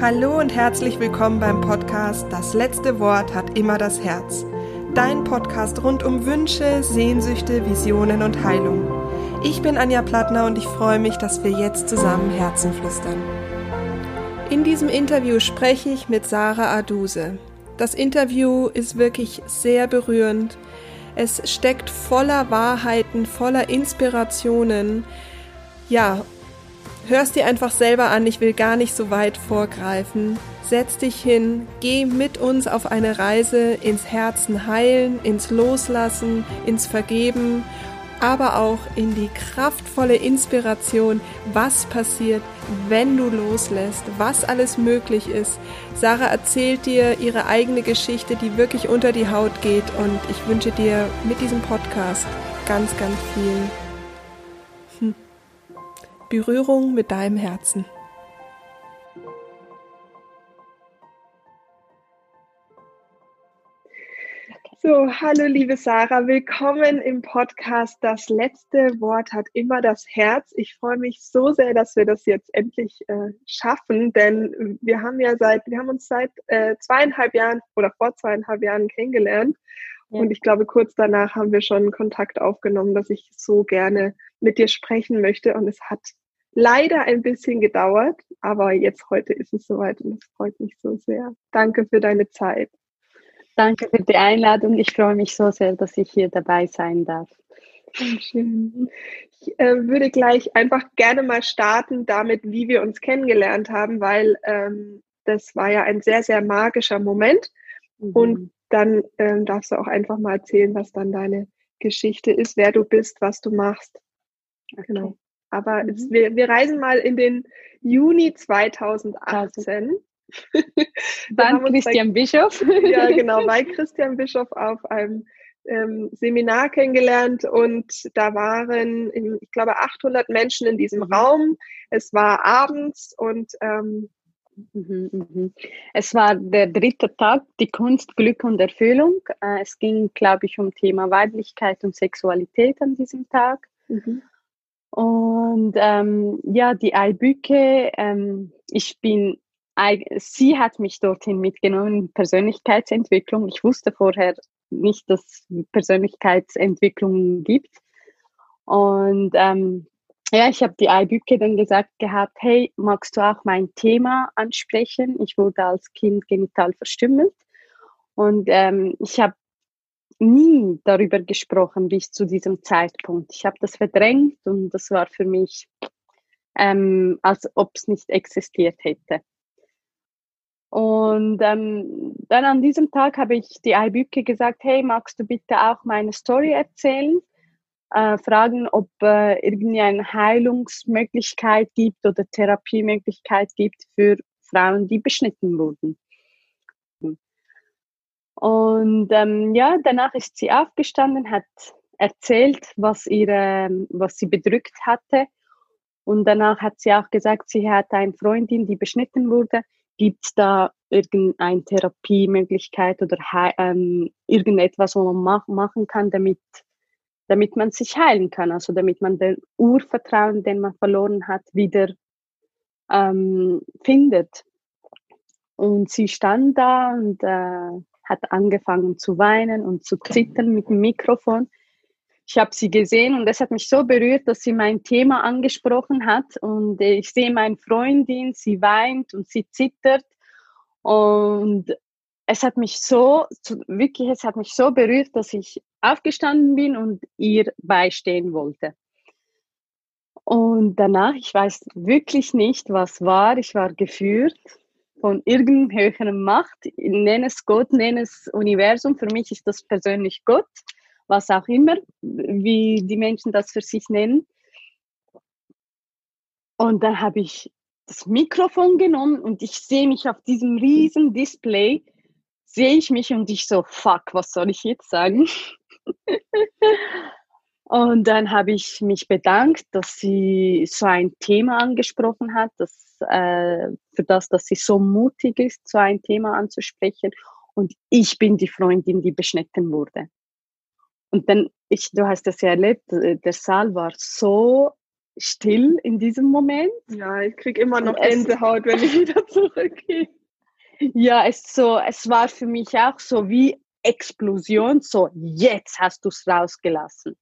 Hallo und herzlich willkommen beim Podcast Das letzte Wort hat immer das Herz. Dein Podcast rund um Wünsche, Sehnsüchte, Visionen und Heilung. Ich bin Anja Plattner und ich freue mich, dass wir jetzt zusammen Herzen flüstern. In diesem Interview spreche ich mit Sarah Aduse. Das Interview ist wirklich sehr berührend. Es steckt voller Wahrheiten, voller Inspirationen. Ja, Hörst dir einfach selber an, ich will gar nicht so weit vorgreifen. Setz dich hin, geh mit uns auf eine Reise ins Herzen heilen, ins Loslassen, ins Vergeben, aber auch in die kraftvolle Inspiration, was passiert, wenn du loslässt, was alles möglich ist. Sarah erzählt dir ihre eigene Geschichte, die wirklich unter die Haut geht und ich wünsche dir mit diesem Podcast ganz, ganz viel Berührung mit deinem Herzen. So, hallo liebe Sarah, willkommen im Podcast. Das letzte Wort hat immer das Herz. Ich freue mich so sehr, dass wir das jetzt endlich äh, schaffen, denn wir haben ja seit, wir haben uns seit äh, zweieinhalb Jahren oder vor zweieinhalb Jahren kennengelernt. Ja. Und ich glaube, kurz danach haben wir schon Kontakt aufgenommen, dass ich so gerne mit dir sprechen möchte. Und es hat leider ein bisschen gedauert, aber jetzt heute ist es soweit und es freut mich so sehr. Danke für deine Zeit. Danke für die Einladung. Ich freue mich so sehr, dass ich hier dabei sein darf. Schön. Ich äh, würde gleich einfach gerne mal starten damit, wie wir uns kennengelernt haben, weil ähm, das war ja ein sehr, sehr magischer Moment. Mhm. Und dann ähm, darfst du auch einfach mal erzählen, was dann deine Geschichte ist, wer du bist, was du machst. Okay. Genau. Aber mhm. es, wir, wir reisen mal in den Juni 2018. Beim Christian bei, Bischof. ja, genau, bei Christian Bischof auf einem ähm, Seminar kennengelernt und da waren, ich glaube, 800 Menschen in diesem mhm. Raum. Es war abends und ähm, mhm, mhm. es war der dritte Tag, die Kunst, Glück und Erfüllung. Äh, es ging, glaube ich, um Thema Weiblichkeit und Sexualität an diesem Tag. Mhm. Und ähm, ja, die Eibücke, ähm, ich bin, sie hat mich dorthin mitgenommen, Persönlichkeitsentwicklung. Ich wusste vorher nicht, dass es Persönlichkeitsentwicklung gibt. Und ähm, ja, ich habe die Eibücke dann gesagt gehabt, hey, magst du auch mein Thema ansprechen? Ich wurde als Kind genital verstümmelt. Und ähm, ich habe nie darüber gesprochen bis zu diesem Zeitpunkt. Ich habe das verdrängt und das war für mich, ähm, als ob es nicht existiert hätte. Und ähm, dann an diesem Tag habe ich die Eibücke gesagt, hey, magst du bitte auch meine Story erzählen? Äh, fragen, ob äh, irgendeine Heilungsmöglichkeit gibt oder Therapiemöglichkeit gibt für Frauen, die beschnitten wurden. Und ähm, ja, danach ist sie aufgestanden, hat erzählt, was, ihre, was sie bedrückt hatte. Und danach hat sie auch gesagt, sie hat eine Freundin, die beschnitten wurde. Gibt es da irgendeine Therapiemöglichkeit oder ähm, irgendetwas, was man mach, machen kann, damit, damit man sich heilen kann? Also damit man den Urvertrauen, den man verloren hat, wieder ähm, findet. Und sie stand da und äh, hat angefangen zu weinen und zu zittern mit dem Mikrofon. Ich habe sie gesehen und es hat mich so berührt, dass sie mein Thema angesprochen hat. Und ich sehe meine Freundin, sie weint und sie zittert. Und es hat mich so, wirklich, es hat mich so berührt, dass ich aufgestanden bin und ihr beistehen wollte. Und danach, ich weiß wirklich nicht, was war. Ich war geführt von irgendeinem höheren Macht, nenne es Gott, nenne es Universum, für mich ist das persönlich Gott, was auch immer, wie die Menschen das für sich nennen. Und dann habe ich das Mikrofon genommen und ich sehe mich auf diesem riesen Display, sehe ich mich und ich so, fuck, was soll ich jetzt sagen? und dann habe ich mich bedankt, dass sie so ein Thema angesprochen hat, das äh, für das, dass sie so mutig ist, so ein Thema anzusprechen. Und ich bin die Freundin, die beschnitten wurde. Und dann, ich, du hast das ja erlebt, äh, der Saal war so still in diesem Moment. Ja, ich kriege immer noch Gänsehaut, wenn ich wieder zurückgehe. Ja, es, so, es war für mich auch so wie Explosion, so jetzt hast du es rausgelassen,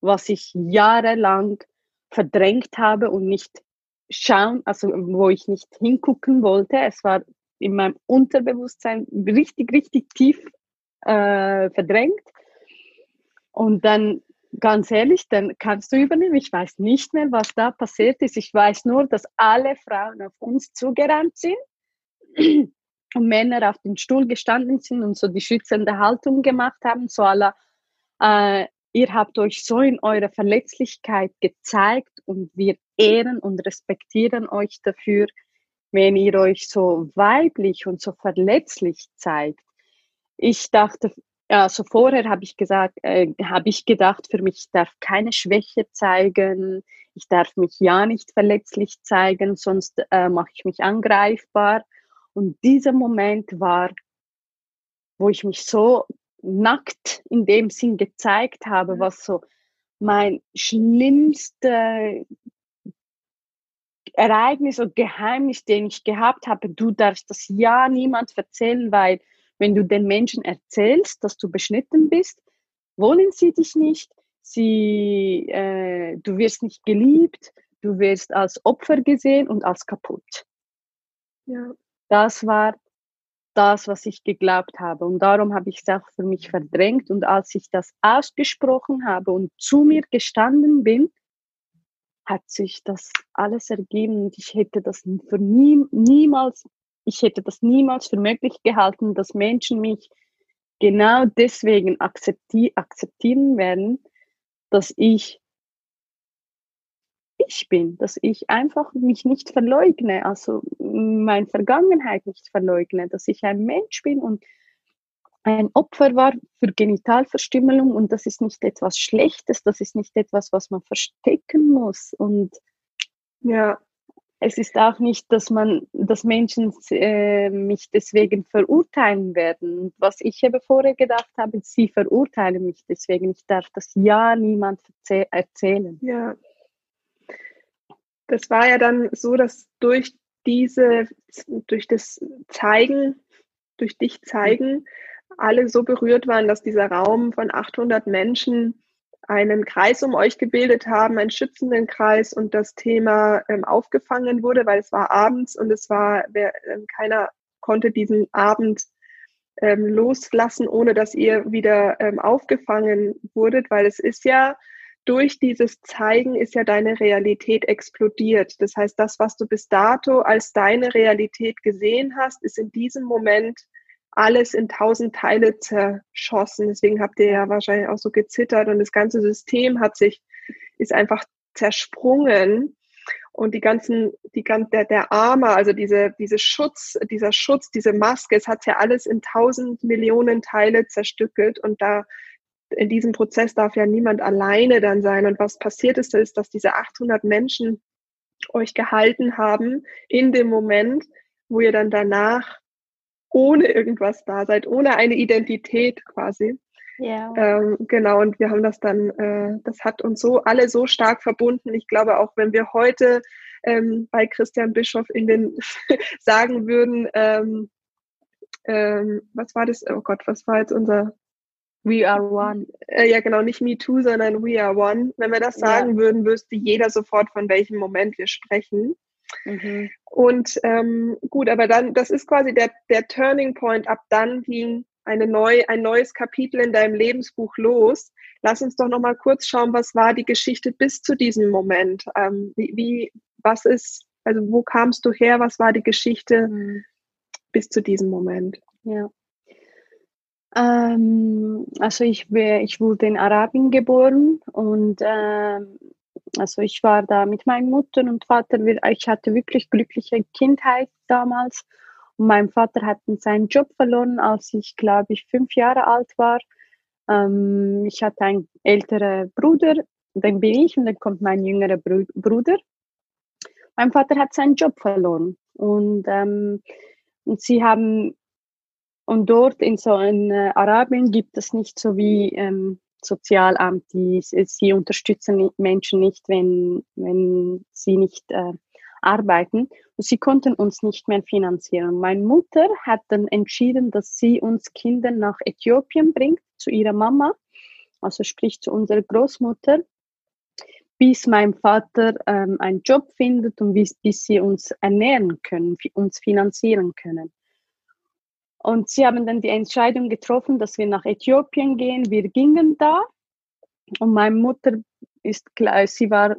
was ich jahrelang verdrängt habe und nicht schauen, also wo ich nicht hingucken wollte. Es war in meinem Unterbewusstsein richtig, richtig tief äh, verdrängt. Und dann, ganz ehrlich, dann kannst du übernehmen. Ich weiß nicht mehr, was da passiert ist. Ich weiß nur, dass alle Frauen auf uns zugerannt sind und Männer auf dem Stuhl gestanden sind und so die schützende Haltung gemacht haben, so aller, äh, ihr habt euch so in eurer Verletzlichkeit gezeigt und wir ehren und respektieren euch dafür, wenn ihr euch so weiblich und so verletzlich zeigt. Ich dachte, also vorher habe ich gesagt, äh, habe ich gedacht, für mich darf keine Schwäche zeigen, ich darf mich ja nicht verletzlich zeigen, sonst äh, mache ich mich angreifbar. Und dieser Moment war, wo ich mich so nackt in dem Sinn gezeigt habe, was so mein schlimmster Ereignis und Geheimnis, den ich gehabt habe, du darfst das ja niemand erzählen, weil wenn du den Menschen erzählst, dass du beschnitten bist, wollen sie dich nicht, sie, äh, du wirst nicht geliebt, du wirst als Opfer gesehen und als kaputt. Ja. Das war das, was ich geglaubt habe. Und darum habe ich es auch für mich verdrängt. Und als ich das ausgesprochen habe und zu mir gestanden bin, hat sich das alles ergeben und ich hätte das für nie, niemals, ich hätte das niemals für möglich gehalten, dass Menschen mich genau deswegen akzepti akzeptieren werden, dass ich ich bin, dass ich einfach mich nicht verleugne, also meine Vergangenheit nicht verleugne, dass ich ein Mensch bin und ein Opfer war für Genitalverstümmelung und das ist nicht etwas Schlechtes, das ist nicht etwas, was man verstecken muss und ja, es ist auch nicht, dass man, dass Menschen äh, mich deswegen verurteilen werden. Was ich eben vorher gedacht habe, sie verurteilen mich deswegen. Ich darf das ja niemand erzählen. Ja, das war ja dann so, dass durch diese, durch das Zeigen, durch dich zeigen, alle so berührt waren, dass dieser Raum von 800 Menschen einen Kreis um euch gebildet haben, einen schützenden Kreis und das Thema ähm, aufgefangen wurde, weil es war abends und es war, wer, äh, keiner konnte diesen Abend ähm, loslassen, ohne dass ihr wieder ähm, aufgefangen wurdet, weil es ist ja durch dieses Zeigen ist ja deine Realität explodiert. Das heißt, das, was du bis dato als deine Realität gesehen hast, ist in diesem Moment alles in tausend Teile zerschossen. Deswegen habt ihr ja wahrscheinlich auch so gezittert und das ganze System hat sich, ist einfach zersprungen und die ganzen, die ganze, der, der Arme, also diese, diese Schutz, dieser Schutz, diese Maske, es hat ja alles in tausend Millionen Teile zerstückelt und da in diesem Prozess darf ja niemand alleine dann sein. Und was passiert ist, ist, dass diese 800 Menschen euch gehalten haben in dem Moment, wo ihr dann danach ohne irgendwas da seid, ohne eine Identität quasi. Ja. Ähm, genau, und wir haben das dann, äh, das hat uns so alle so stark verbunden. Ich glaube, auch wenn wir heute ähm, bei Christian Bischof in den sagen würden, ähm, ähm, was war das? Oh Gott, was war jetzt unser We are one. Äh, ja, genau, nicht me too, sondern we are one. Wenn wir das sagen ja. würden, wüsste jeder sofort, von welchem Moment wir sprechen. Mhm. Und ähm, gut, aber dann, das ist quasi der, der Turning Point. Ab dann ging eine neu, ein neues Kapitel in deinem Lebensbuch los. Lass uns doch noch mal kurz schauen, was war die Geschichte bis zu diesem Moment? Ähm, wie, wie, was ist, also wo kamst du her? Was war die Geschichte mhm. bis zu diesem Moment? Ja. Ähm, also ich, ich wurde in Arabien geboren und äh, also ich war da mit meiner Mutter und Vater. Ich hatte wirklich glückliche Kindheit damals. Und mein Vater hat seinen Job verloren, als ich, glaube ich, fünf Jahre alt war. Ähm, ich hatte einen älteren Bruder, dann bin ich und dann kommt mein jüngerer Bruder. Mein Vater hat seinen Job verloren und, ähm, und sie haben und dort in so in äh, Arabien gibt es nicht so wie ähm, Sozialamt, die, sie unterstützen Menschen nicht, wenn, wenn sie nicht äh, arbeiten. Und sie konnten uns nicht mehr finanzieren. Meine Mutter hat dann entschieden, dass sie uns Kinder nach Äthiopien bringt, zu ihrer Mama, also sprich zu unserer Großmutter, bis mein Vater ähm, einen Job findet und bis, bis sie uns ernähren können, uns finanzieren können. Und sie haben dann die Entscheidung getroffen, dass wir nach Äthiopien gehen. Wir gingen da und meine Mutter ist klar, sie war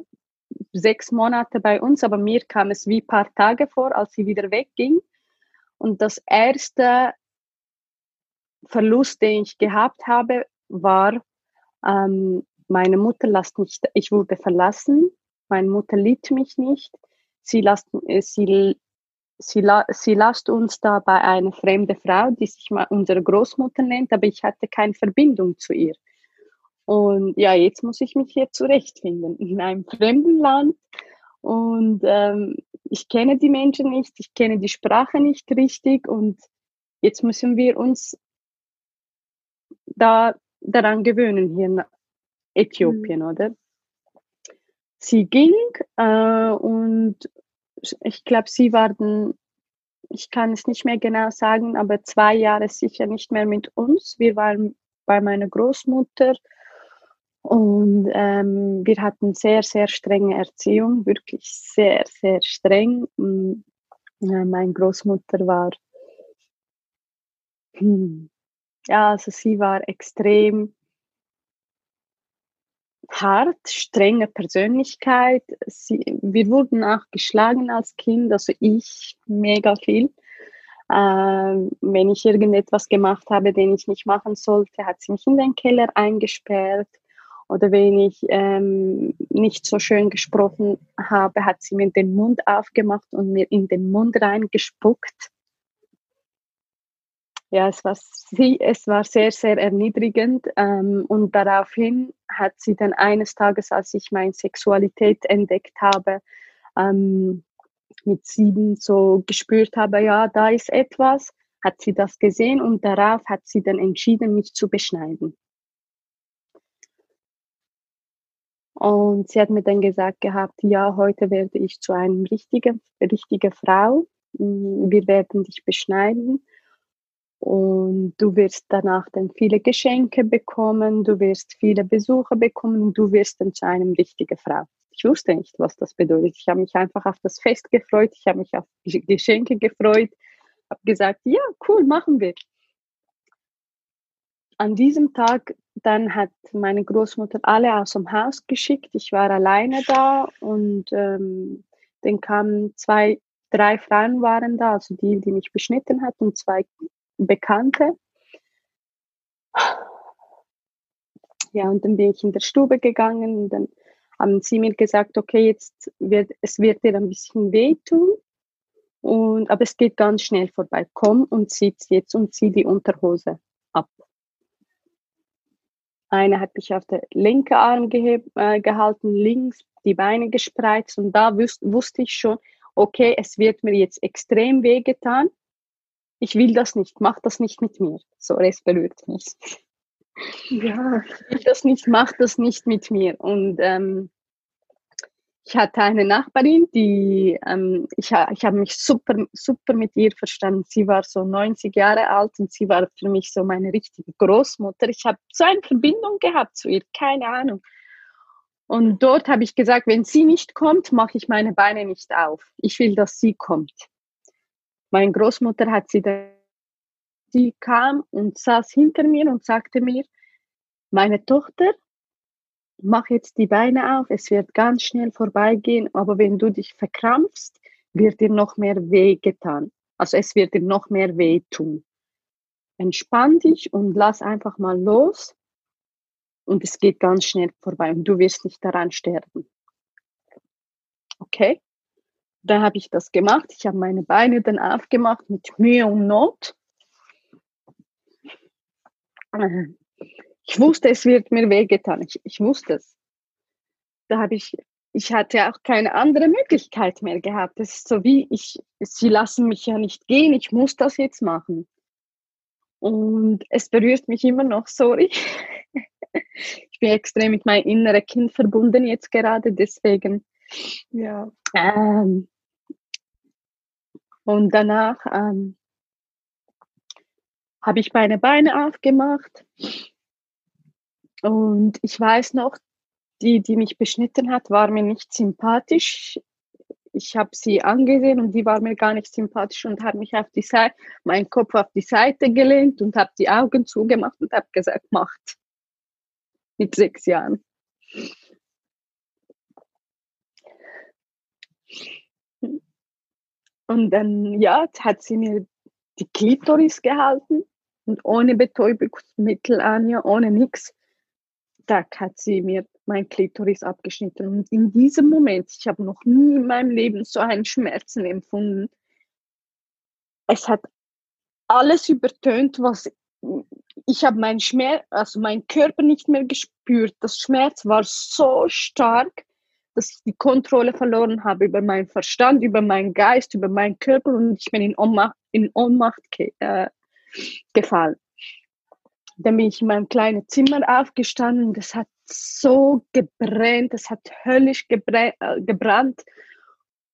sechs Monate bei uns, aber mir kam es wie ein paar Tage vor, als sie wieder wegging. Und das erste Verlust, den ich gehabt habe, war, ähm, meine Mutter lasst mich, ich wurde verlassen, meine Mutter liebt mich nicht, sie, lasst, sie sie, la sie lasst uns da bei einer fremden Frau, die sich mal unsere Großmutter nennt, aber ich hatte keine Verbindung zu ihr. Und ja, jetzt muss ich mich hier zurechtfinden in einem fremden Land. Und ähm, ich kenne die Menschen nicht, ich kenne die Sprache nicht richtig und jetzt müssen wir uns da daran gewöhnen hier in Äthiopien, mhm. oder? Sie ging äh, und ich glaube, sie waren, ich kann es nicht mehr genau sagen, aber zwei Jahre sicher nicht mehr mit uns. Wir waren bei meiner Großmutter und ähm, wir hatten sehr, sehr strenge Erziehung, wirklich sehr, sehr streng. Und, ja, meine Großmutter war, hm, ja, also sie war extrem hart, strenge Persönlichkeit. Sie, wir wurden auch geschlagen als Kind, also ich mega viel. Ähm, wenn ich irgendetwas gemacht habe, den ich nicht machen sollte, hat sie mich in den Keller eingesperrt. Oder wenn ich ähm, nicht so schön gesprochen habe, hat sie mir den Mund aufgemacht und mir in den Mund reingespuckt ja, es war, sie, es war sehr, sehr erniedrigend. Ähm, und daraufhin hat sie dann eines Tages, als ich meine Sexualität entdeckt habe, ähm, mit sieben so gespürt habe, ja, da ist etwas, hat sie das gesehen und darauf hat sie dann entschieden, mich zu beschneiden. Und sie hat mir dann gesagt gehabt, ja, heute werde ich zu einem richtigen, richtige Frau. Wir werden dich beschneiden. Und du wirst danach dann viele Geschenke bekommen, du wirst viele Besucher bekommen du wirst dann zu einem richtigen Frau. Ich wusste nicht, was das bedeutet. Ich habe mich einfach auf das Fest gefreut, ich habe mich auf Geschenke gefreut, habe gesagt, ja, cool, machen wir. An diesem Tag dann hat meine Großmutter alle aus dem Haus geschickt. Ich war alleine da und ähm, dann kamen zwei, drei Frauen waren da, also die, die mich beschnitten hat und zwei Bekannte. Ja, und dann bin ich in der Stube gegangen und dann haben sie mir gesagt, okay, jetzt wird, es wird dir ein bisschen wehtun, und, aber es geht ganz schnell vorbei. Komm und zieh jetzt und zieh die Unterhose ab. Eine hat mich auf der linken Arm äh, gehalten, links die Beine gespreizt und da wus wusste ich schon, okay, es wird mir jetzt extrem wehgetan ich will das nicht, mach das nicht mit mir. So, es berührt mich. Ja. Ich will das nicht, mach das nicht mit mir. Und ähm, ich hatte eine Nachbarin, die, ähm, ich, ich habe mich super, super mit ihr verstanden. Sie war so 90 Jahre alt und sie war für mich so meine richtige Großmutter. Ich habe so eine Verbindung gehabt zu ihr, keine Ahnung. Und dort habe ich gesagt, wenn sie nicht kommt, mache ich meine Beine nicht auf. Ich will, dass sie kommt. Meine Großmutter hat sie dann, sie kam und saß hinter mir und sagte mir, meine Tochter, mach jetzt die Beine auf, es wird ganz schnell vorbeigehen, aber wenn du dich verkrampfst, wird dir noch mehr weh getan. Also es wird dir noch mehr weh tun. Entspann dich und lass einfach mal los und es geht ganz schnell vorbei und du wirst nicht daran sterben. Okay? Da habe ich das gemacht. Ich habe meine Beine dann aufgemacht mit Mühe und Not. Ich wusste, es wird mir wehgetan. Ich, ich wusste es. Da habe ich, ich hatte auch keine andere Möglichkeit mehr gehabt. Das ist so wie, ich, sie lassen mich ja nicht gehen, ich muss das jetzt machen. Und es berührt mich immer noch, sorry. ich bin extrem mit meinem inneren Kind verbunden jetzt gerade, deswegen. Ja. Ähm, und danach ähm, habe ich meine Beine aufgemacht. Und ich weiß noch, die, die mich beschnitten hat, war mir nicht sympathisch. Ich habe sie angesehen und die war mir gar nicht sympathisch und habe mich auf die Seite, meinen Kopf auf die Seite gelehnt und habe die Augen zugemacht und habe gesagt, macht. Mit sechs Jahren. Und dann, ja, hat sie mir die Klitoris gehalten und ohne Betäubungsmittel, Anja, ohne nichts. Da hat sie mir mein Klitoris abgeschnitten. Und in diesem Moment, ich habe noch nie in meinem Leben so einen Schmerzen empfunden. Es hat alles übertönt, was ich habe meinen Schmerz, also meinen Körper nicht mehr gespürt. Das Schmerz war so stark, dass ich die Kontrolle verloren habe über meinen Verstand, über meinen Geist, über meinen Körper und ich bin in Ohnmacht, in Ohnmacht äh, gefallen. Dann bin ich in meinem kleinen Zimmer aufgestanden. Das hat so gebrannt, das hat höllisch äh, gebrannt.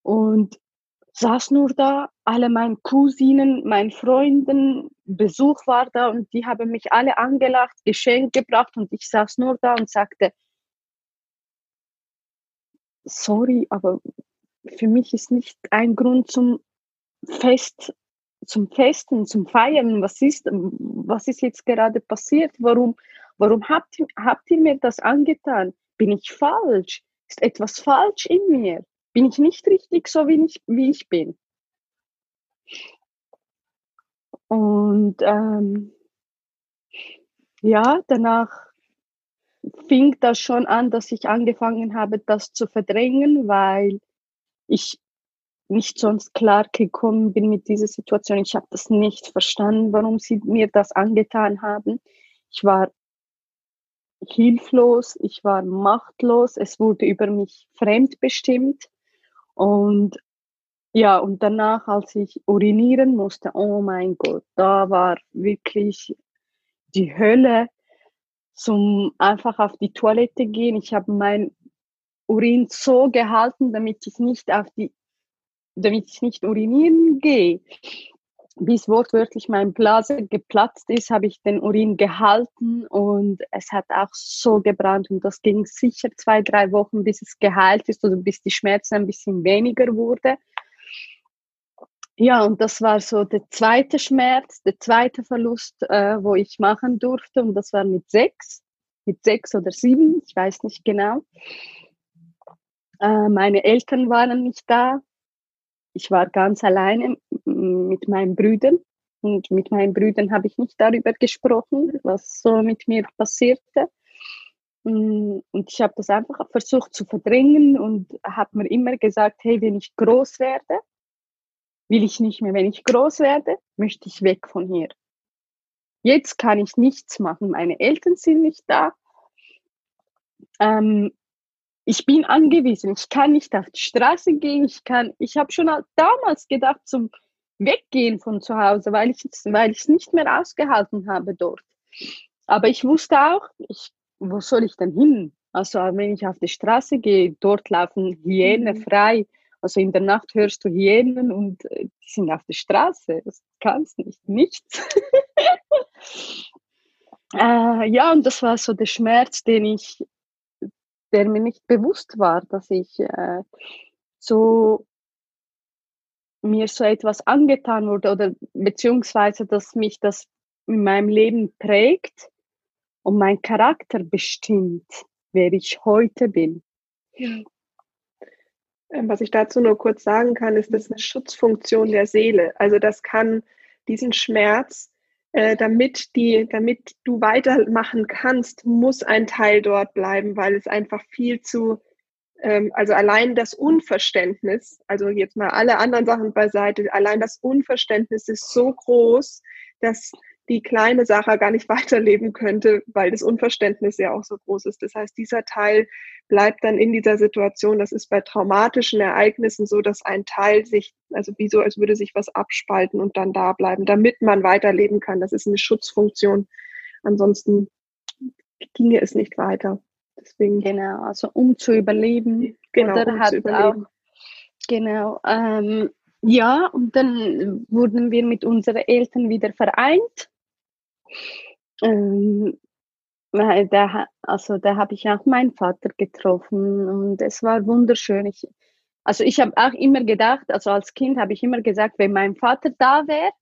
Und saß nur da, alle meine Cousinen, meine Freunden, Besuch war da und die haben mich alle angelacht, Geschenk gebracht und ich saß nur da und sagte, sorry, aber für mich ist nicht ein Grund zum Fest, zum Festen, zum Feiern. Was ist, was ist jetzt gerade passiert? Warum, warum habt, ihr, habt ihr mir das angetan? Bin ich falsch? Ist etwas falsch in mir? Bin ich nicht richtig so, wie ich, wie ich bin? Und ähm, ja, danach fing das schon an, dass ich angefangen habe, das zu verdrängen, weil ich nicht sonst klar gekommen bin mit dieser Situation. Ich habe das nicht verstanden, warum sie mir das angetan haben. Ich war hilflos, ich war machtlos, es wurde über mich fremdbestimmt und ja, und danach, als ich urinieren musste, oh mein Gott, da war wirklich die Hölle zum einfach auf die Toilette gehen. Ich habe mein Urin so gehalten, damit ich nicht auf die, damit ich nicht urinieren gehe. Bis wortwörtlich mein Blase geplatzt ist, habe ich den Urin gehalten und es hat auch so gebrannt und das ging sicher zwei, drei Wochen, bis es geheilt ist oder bis die Schmerzen ein bisschen weniger wurde. Ja, und das war so der zweite Schmerz, der zweite Verlust, äh, wo ich machen durfte. Und das war mit sechs, mit sechs oder sieben, ich weiß nicht genau. Äh, meine Eltern waren nicht da. Ich war ganz alleine mit meinen Brüdern. Und mit meinen Brüdern habe ich nicht darüber gesprochen, was so mit mir passierte. Mm, und ich habe das einfach versucht zu verdrängen und habe mir immer gesagt, hey, wenn ich groß werde, will ich nicht mehr. Wenn ich groß werde, möchte ich weg von hier. Jetzt kann ich nichts machen. Meine Eltern sind nicht da. Ähm, ich bin angewiesen. Ich kann nicht auf die Straße gehen. Ich kann, ich habe schon damals gedacht zum Weggehen von zu Hause, weil ich weil ich es nicht mehr ausgehalten habe dort. Aber ich wusste auch, ich, wo soll ich denn hin? Also wenn ich auf die Straße gehe, dort laufen Hyänen mhm. Also in der Nacht hörst du Hyänen und äh, die sind auf der Straße. Das kannst nicht. Nichts. äh, ja, und das war so der Schmerz, den ich, der mir nicht bewusst war, dass ich äh, so mir so etwas angetan wurde oder beziehungsweise, dass mich das in meinem Leben prägt und mein Charakter bestimmt, wer ich heute bin. Ja. Ähm, was ich dazu nur kurz sagen kann, ist, das eine Schutzfunktion der Seele. Also das kann diesen Schmerz, äh, damit, die, damit du weitermachen kannst, muss ein Teil dort bleiben, weil es einfach viel zu, ähm, also allein das Unverständnis, also jetzt mal alle anderen Sachen beiseite, allein das Unverständnis ist so groß, dass die kleine Sache gar nicht weiterleben könnte, weil das Unverständnis ja auch so groß ist. Das heißt, dieser Teil bleibt dann in dieser Situation. Das ist bei traumatischen Ereignissen so, dass ein Teil sich, also wie so, als würde sich was abspalten und dann da bleiben, damit man weiterleben kann. Das ist eine Schutzfunktion. Ansonsten ginge es nicht weiter. Deswegen. Genau, also um zu überleben. Genau, oder um zu überleben. Auch, genau. Ähm, ja, und dann wurden wir mit unseren Eltern wieder vereint. Ähm, da, also da habe ich auch meinen Vater getroffen und es war wunderschön. Ich, also ich habe auch immer gedacht, also als Kind habe ich immer gesagt, wenn mein Vater da wäre,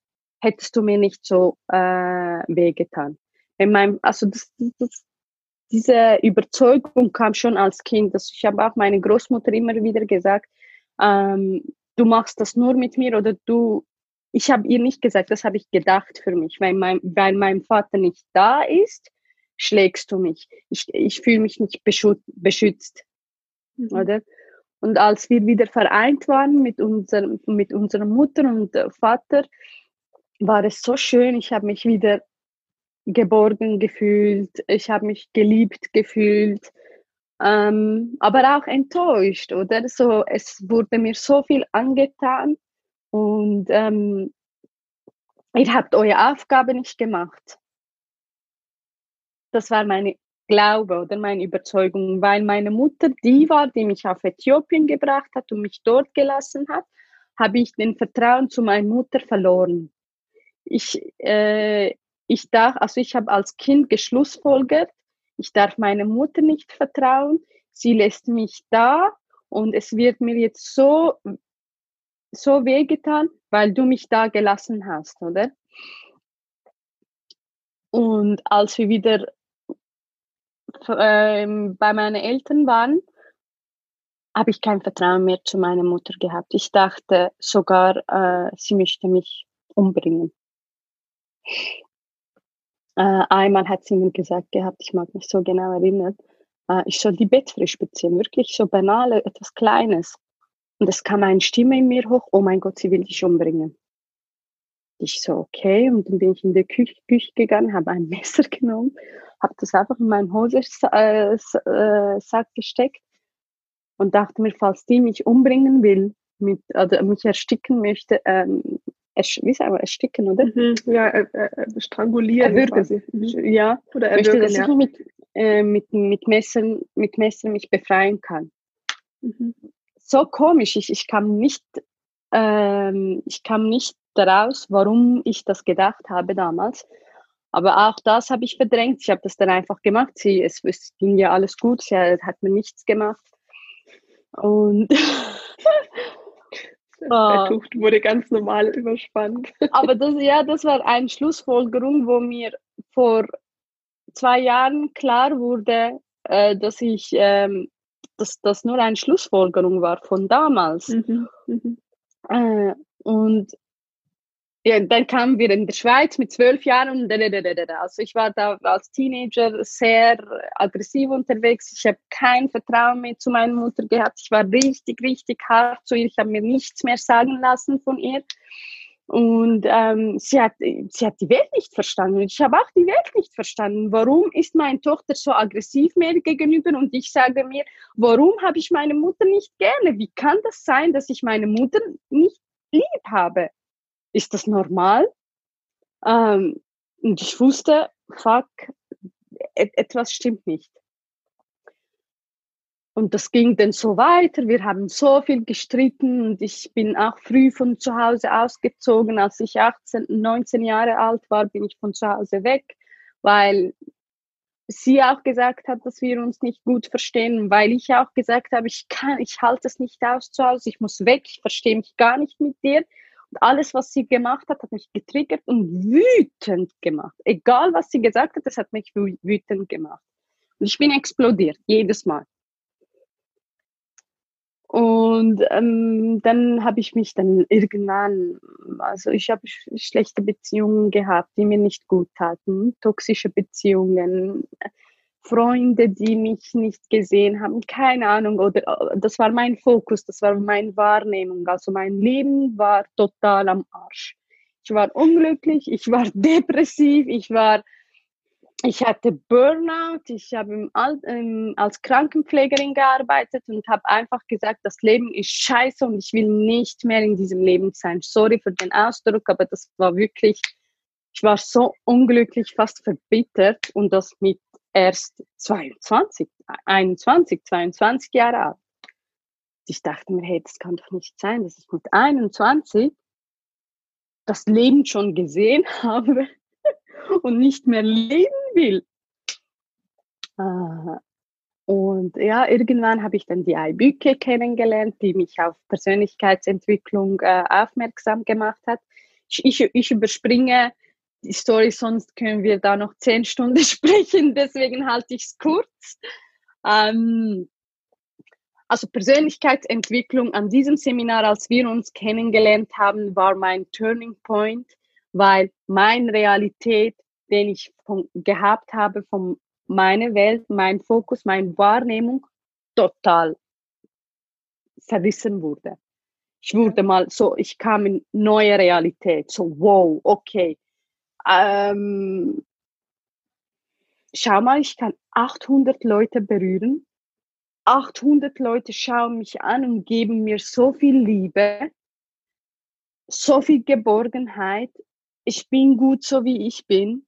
hättest du mir nicht so äh, wehgetan. Wenn mein, also das, das, diese Überzeugung kam schon als Kind. Also ich habe auch meine Großmutter immer wieder gesagt, ähm, du machst das nur mit mir oder du, ich habe ihr nicht gesagt, das habe ich gedacht für mich, weil mein, weil mein Vater nicht da ist, schlägst du mich. Ich, ich fühle mich nicht beschützt. Mhm. Oder? Und als wir wieder vereint waren mit, unser, mit unserer Mutter und Vater, war es so schön. Ich habe mich wieder geborgen gefühlt. Ich habe mich geliebt gefühlt. Ähm, aber auch enttäuscht, oder? So, es wurde mir so viel angetan und ähm, ihr habt eure Aufgabe nicht gemacht. Das war meine Glaube oder meine Überzeugung, weil meine Mutter die war, die mich auf Äthiopien gebracht hat und mich dort gelassen hat, habe ich den Vertrauen zu meiner Mutter verloren. Ich, äh, ich darf, also ich habe als Kind geschlussfolgert, ich darf meiner Mutter nicht vertrauen, sie lässt mich da und es wird mir jetzt so, so wehgetan, weil du mich da gelassen hast, oder? Und als wir wieder ähm, bei meinen Eltern waren, habe ich kein Vertrauen mehr zu meiner Mutter gehabt. Ich dachte sogar, äh, sie möchte mich umbringen. Äh, einmal hat sie mir gesagt gehabt, ich mag mich so genau erinnern, äh, ich soll die Bettfrisch beziehen, wirklich so banal, etwas Kleines. Und es kam eine Stimme in mir hoch, oh mein Gott, sie will dich umbringen. Ich so, okay, und dann bin ich in die Küche, Küche gegangen, habe ein Messer genommen, habe das einfach in meinen Hosensack äh, äh gesteckt und dachte mir, falls die mich umbringen will, mit, oder mich ersticken möchte, ähm, wie sagen wir, ersticken, oder? Mhm, ja, äh, äh, strangulieren. Erwürgen. Mhm. Ja, oder erwürgen, möchte, dass ja. ich mit, äh, mit, mit, Messern, mit Messern mich befreien kann. Mhm. So komisch, ich, ich kam nicht, ähm, ich kam nicht daraus, warum ich das gedacht habe damals. Aber auch das habe ich verdrängt. Ich habe das dann einfach gemacht. Sie, es, es ging ja alles gut. Sie hat mir nichts gemacht. Und Der Tuch wurde ganz normal überspannt. Aber das, ja, das war eine Schlussfolgerung, wo mir vor zwei Jahren klar wurde, äh, dass ich, ähm, dass das nur eine Schlussfolgerung war von damals. Mhm, mhm. Äh, und ja, dann kamen wir in der Schweiz mit zwölf Jahren also ich war da als Teenager sehr aggressiv unterwegs. Ich habe kein Vertrauen mehr zu meiner Mutter gehabt. Ich war richtig, richtig hart zu ihr. Ich habe mir nichts mehr sagen lassen von ihr. Und ähm, sie, hat, sie hat die Welt nicht verstanden. Ich habe auch die Welt nicht verstanden. Warum ist meine Tochter so aggressiv mir gegenüber? Und ich sage mir, warum habe ich meine Mutter nicht gerne? Wie kann das sein, dass ich meine Mutter nicht lieb habe? ist das normal? Ähm, und ich wusste, fuck, et etwas stimmt nicht. Und das ging dann so weiter. Wir haben so viel gestritten und ich bin auch früh von zu Hause ausgezogen. Als ich 18, 19 Jahre alt war, bin ich von zu Hause weg, weil sie auch gesagt hat, dass wir uns nicht gut verstehen, weil ich auch gesagt habe, ich kann, ich halte es nicht aus zu Hause, ich muss weg, ich verstehe mich gar nicht mit dir alles, was sie gemacht hat, hat mich getriggert und wütend gemacht. Egal, was sie gesagt hat, das hat mich wütend gemacht. Und ich bin explodiert, jedes Mal. Und ähm, dann habe ich mich dann irgendwann, also ich habe schlechte Beziehungen gehabt, die mir nicht gut taten, toxische Beziehungen, Freunde, die mich nicht gesehen haben, keine Ahnung, oder äh, das war mein Fokus, das war meine Wahrnehmung. Also mein Leben war total am Arsch. Ich war unglücklich, ich war depressiv, ich war, ich hatte Burnout, ich habe im, als Krankenpflegerin gearbeitet und habe einfach gesagt, das Leben ist scheiße und ich will nicht mehr in diesem Leben sein. Sorry für den Ausdruck, aber das war wirklich, ich war so unglücklich, fast verbittert und das mit erst 22, 21, 22 Jahre alt. Ich dachte mir, hey, das kann doch nicht sein, dass ich mit 21 das Leben schon gesehen habe und nicht mehr leben will. Ah, und ja, irgendwann habe ich dann die Eibücke kennengelernt, die mich auf Persönlichkeitsentwicklung äh, aufmerksam gemacht hat. Ich, ich, überspringe die Story, sonst können wir da noch zehn Stunden sprechen, deswegen halte ich es kurz. Ähm, also Persönlichkeitsentwicklung an diesem Seminar, als wir uns kennengelernt haben, war mein Turning Point, weil meine Realität, den ich von, gehabt habe von meine Welt, mein Fokus, meine Wahrnehmung total verrissen wurde. Ich wurde mal so, ich kam in neue Realität, so wow, okay. Ähm, schau mal, ich kann 800 Leute berühren. 800 Leute schauen mich an und geben mir so viel Liebe, so viel Geborgenheit. Ich bin gut so, wie ich bin.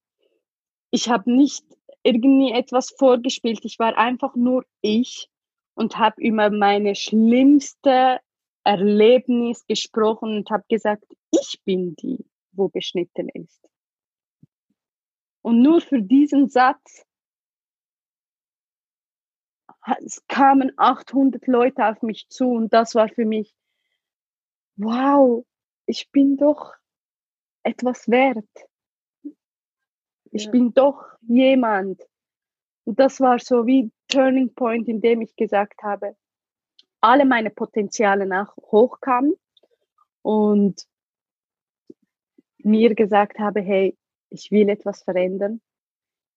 Ich habe nicht irgendwie etwas vorgespielt. Ich war einfach nur ich und habe über meine schlimmste Erlebnis gesprochen und habe gesagt, ich bin die, wo beschnitten ist. Und nur für diesen Satz kamen 800 Leute auf mich zu und das war für mich, wow, ich bin doch etwas wert. Ich ja. bin doch jemand. Und das war so wie Turning Point, in dem ich gesagt habe, alle meine Potenziale nach hochkamen und mir gesagt habe, hey, ich will etwas verändern.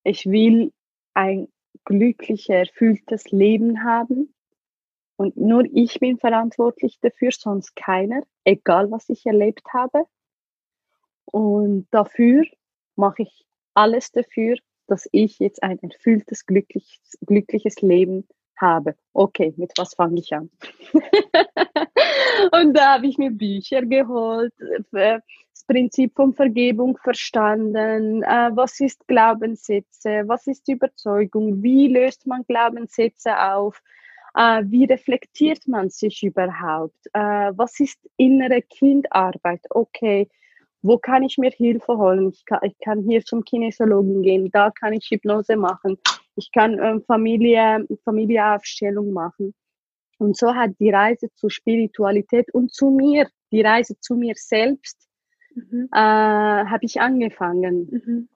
Ich will ein glückliches, erfülltes Leben haben. Und nur ich bin verantwortlich dafür, sonst keiner, egal was ich erlebt habe. Und dafür mache ich alles dafür, dass ich jetzt ein erfülltes, glückliches, glückliches Leben habe. Okay, mit was fange ich an? und da habe ich mir Bücher geholt, äh, das Prinzip von Vergebung verstanden, äh, was ist Glaubenssätze, was ist Überzeugung, wie löst man Glaubenssätze auf, äh, wie reflektiert man sich überhaupt, was ist innere Kindarbeit, okay, wo kann ich mir Hilfe holen? Ich kann, ich kann hier zum Kinesiologen gehen, da kann ich Hypnose machen, ich kann ähm, Familie, Familieaufstellung machen. Und so hat die Reise zur Spiritualität und zu mir, die Reise zu mir selbst, mhm. äh, habe ich angefangen. Mhm.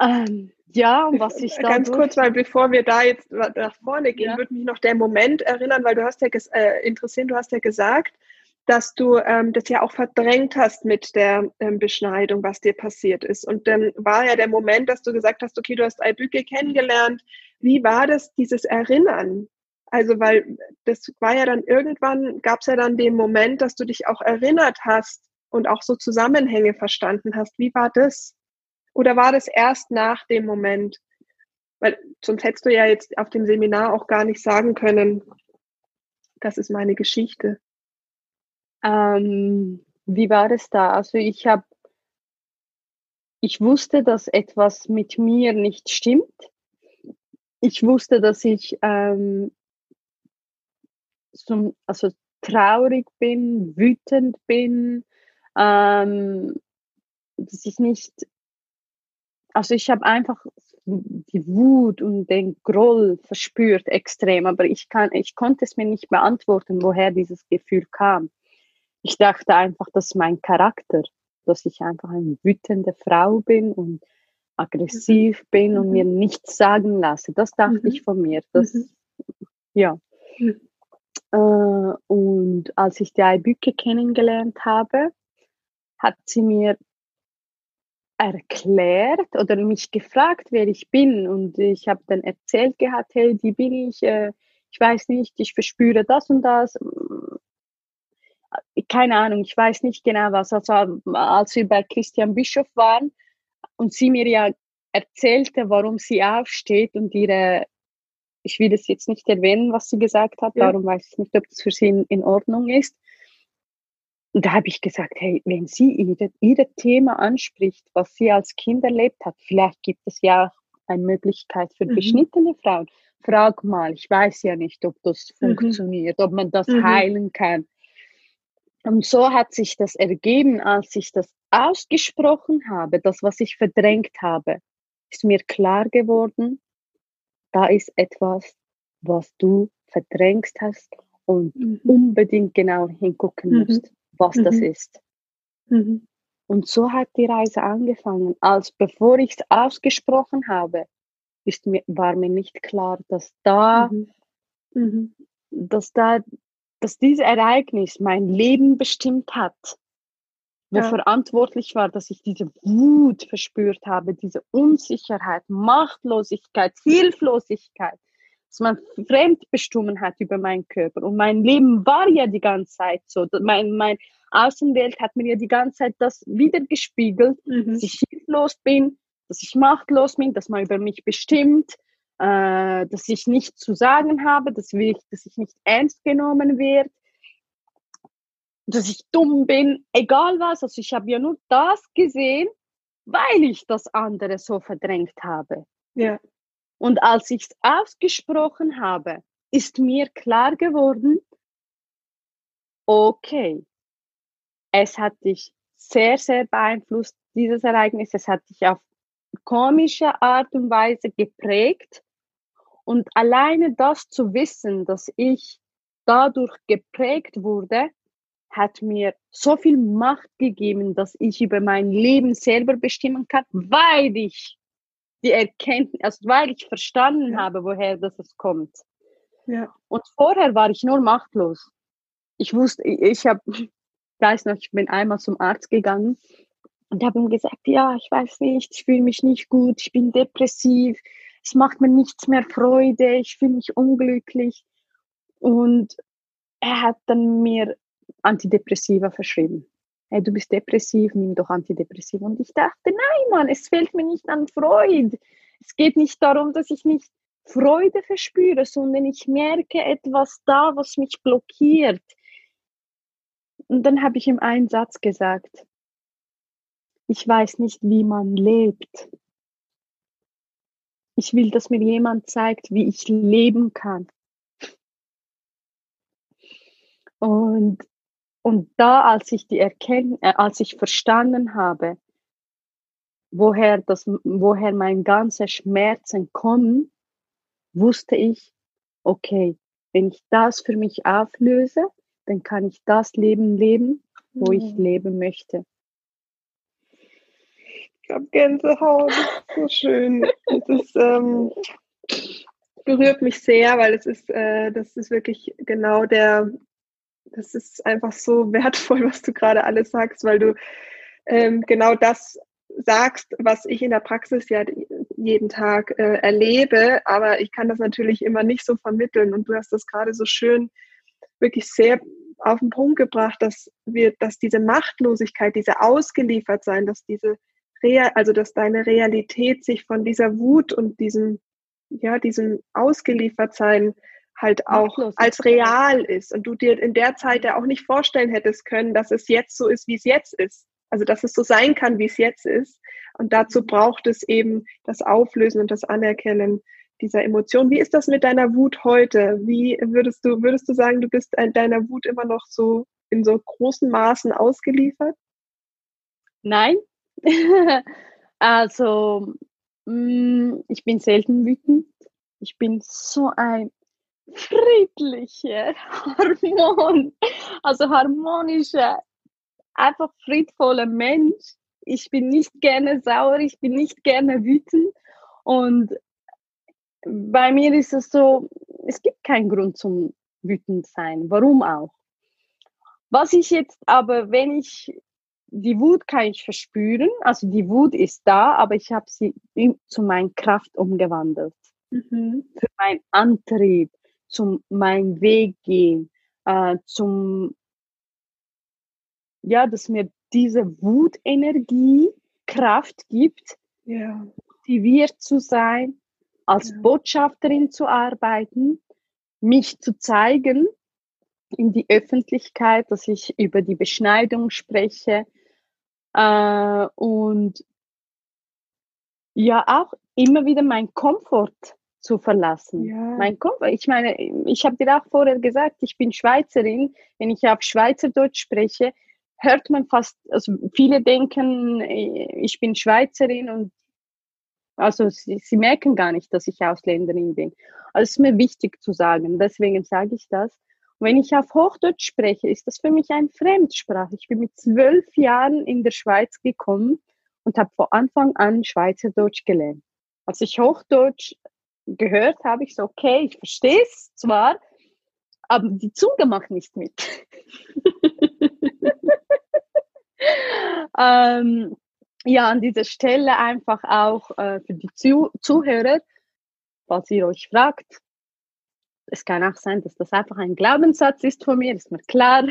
Ähm, ja, und was ich da. Ganz kurz, weil bevor wir da jetzt nach vorne gehen, ja. würde mich noch der Moment erinnern, weil du hast ja äh, interessiert, du hast ja gesagt, dass du ähm, das ja auch verdrängt hast mit der ähm, Beschneidung, was dir passiert ist. Und dann war ja der Moment, dass du gesagt hast, okay, du hast Albüke kennengelernt. Wie war das, dieses Erinnern? Also, weil das war ja dann irgendwann, gab es ja dann den Moment, dass du dich auch erinnert hast und auch so Zusammenhänge verstanden hast. Wie war das? Oder war das erst nach dem Moment? Weil sonst hättest du ja jetzt auf dem Seminar auch gar nicht sagen können, das ist meine Geschichte. Ähm, wie war es da? Also ich habe, ich wusste, dass etwas mit mir nicht stimmt. Ich wusste, dass ich ähm, so, also traurig bin, wütend bin, ähm, dass ich nicht, also ich habe einfach die Wut und den Groll verspürt extrem, aber ich kann, ich konnte es mir nicht beantworten, woher dieses Gefühl kam ich dachte einfach, das ist mein Charakter, dass ich einfach eine wütende Frau bin und aggressiv mhm. bin und mhm. mir nichts sagen lasse. Das dachte mhm. ich von mir. Das, mhm. ja. Mhm. Äh, und als ich die Eibücke kennengelernt habe, hat sie mir erklärt oder mich gefragt, wer ich bin. Und ich habe dann erzählt gehabt, hey, die bin ich, äh, ich weiß nicht, ich verspüre das und das keine Ahnung, ich weiß nicht genau was. Also als wir bei Christian Bischof waren und sie mir ja erzählte, warum sie aufsteht und ihre, ich will das jetzt nicht erwähnen, was sie gesagt hat, ja. darum weiß ich nicht, ob das für sie in, in Ordnung ist. Und da habe ich gesagt, hey, wenn sie ihre, ihre Thema anspricht, was sie als Kind erlebt hat, vielleicht gibt es ja auch eine Möglichkeit für mhm. beschnittene Frauen. Frag mal, ich weiß ja nicht, ob das mhm. funktioniert, ob man das mhm. heilen kann. Und so hat sich das ergeben, als ich das ausgesprochen habe, das, was ich verdrängt habe, ist mir klar geworden, da ist etwas, was du verdrängt hast und mhm. unbedingt genau hingucken mhm. musst, was das mhm. ist. Mhm. Und so hat die Reise angefangen. Als bevor ich es ausgesprochen habe, ist mir, war mir nicht klar, dass da, mhm. Mhm. dass da, dass dieses Ereignis mein Leben bestimmt hat, wo ja. verantwortlich war, dass ich diese Wut verspürt habe, diese Unsicherheit, Machtlosigkeit, Hilflosigkeit, dass man fremdbestimmen hat über meinen Körper. Und mein Leben war ja die ganze Zeit so. Mein, mein Außenwelt hat mir ja die ganze Zeit das wiedergespiegelt, mhm. dass ich hilflos bin, dass ich machtlos bin, dass man über mich bestimmt, äh, dass ich nichts zu sagen habe, dass ich, dass ich nicht ernst genommen werde, dass ich dumm bin, egal was. Also ich habe ja nur das gesehen, weil ich das andere so verdrängt habe. Ja. Und als ich es ausgesprochen habe, ist mir klar geworden, okay, es hat dich sehr, sehr beeinflusst, dieses Ereignis. Es hat dich auf komische Art und Weise geprägt. Und alleine das zu wissen, dass ich dadurch geprägt wurde, hat mir so viel Macht gegeben, dass ich über mein Leben selber bestimmen kann, weil ich die Erkenntnis, also weil ich verstanden ja. habe, woher das kommt. Ja. Und vorher war ich nur machtlos. Ich wusste, ich, ich habe, weiß noch, ich bin einmal zum Arzt gegangen und habe ihm gesagt, ja, ich weiß nicht, ich fühle mich nicht gut, ich bin depressiv, es macht mir nichts mehr Freude, ich fühle mich unglücklich. Und er hat dann mir Antidepressiva verschrieben hey, du bist depressiv, nimm doch Antidepressiva. Und ich dachte, nein, Mann, es fehlt mir nicht an Freude. Es geht nicht darum, dass ich nicht Freude verspüre, sondern ich merke etwas da, was mich blockiert. Und dann habe ich ihm einen Satz gesagt. Ich weiß nicht, wie man lebt. Ich will, dass mir jemand zeigt, wie ich leben kann. Und und da, als ich die erkenn äh, als ich verstanden habe, woher das, woher mein ganzer Schmerzen kommen, wusste ich, okay, wenn ich das für mich auflöse, dann kann ich das Leben leben, wo mhm. ich leben möchte. Ich habe Gänsehaut, so schön. Es ist, ähm, berührt mich sehr, weil es ist, äh, das ist wirklich genau der, das ist einfach so wertvoll, was du gerade alles sagst, weil du ähm, genau das sagst, was ich in der Praxis ja jeden Tag äh, erlebe, aber ich kann das natürlich immer nicht so vermitteln und du hast das gerade so schön wirklich sehr auf den Punkt gebracht, dass wir, dass diese Machtlosigkeit, diese Ausgeliefertsein, dass diese Real, also dass deine Realität sich von dieser Wut und diesem, ja, diesem Ausgeliefertsein halt auch als real ist und du dir in der Zeit ja auch nicht vorstellen hättest können, dass es jetzt so ist, wie es jetzt ist. Also dass es so sein kann, wie es jetzt ist. Und dazu braucht es eben das Auflösen und das Anerkennen dieser Emotion. Wie ist das mit deiner Wut heute? Wie würdest du, würdest du sagen, du bist deiner Wut immer noch so in so großen Maßen ausgeliefert? Nein. also, mm, ich bin selten wütend. Ich bin so ein friedliche, harmon, also harmonische, einfach friedvoller Mensch. Ich bin nicht gerne sauer, ich bin nicht gerne wütend und bei mir ist es so, es gibt keinen Grund zum wütend sein. Warum auch? Was ich jetzt aber, wenn ich die Wut kann ich verspüren, also die Wut ist da, aber ich habe sie zu meiner Kraft umgewandelt. Mhm. Für meinen Antrieb, zum meinen Weg gehen, äh, zum, ja, dass mir diese Wutenergie Kraft gibt, ja. motiviert zu sein, als ja. Botschafterin zu arbeiten, mich zu zeigen in die Öffentlichkeit, dass ich über die Beschneidung spreche äh, und ja auch immer wieder mein Komfort zu verlassen. Ja. Mein Komfort. Ich meine, ich habe dir auch vorher gesagt, ich bin Schweizerin. Wenn ich auf Schweizerdeutsch spreche, hört man fast, also viele denken, ich bin Schweizerin und also sie, sie merken gar nicht, dass ich Ausländerin bin. Also es ist mir wichtig zu sagen, deswegen sage ich das. Wenn ich auf Hochdeutsch spreche, ist das für mich ein Fremdsprache. Ich bin mit zwölf Jahren in der Schweiz gekommen und habe von Anfang an Schweizerdeutsch gelernt. Als ich Hochdeutsch gehört habe, ich so, okay, ich verstehe es zwar, aber die Zunge macht nicht mit. ähm, ja, an dieser Stelle einfach auch äh, für die Zuh Zuhörer, falls ihr euch fragt, es kann auch sein, dass das einfach ein Glaubenssatz ist von mir, ist mir klar,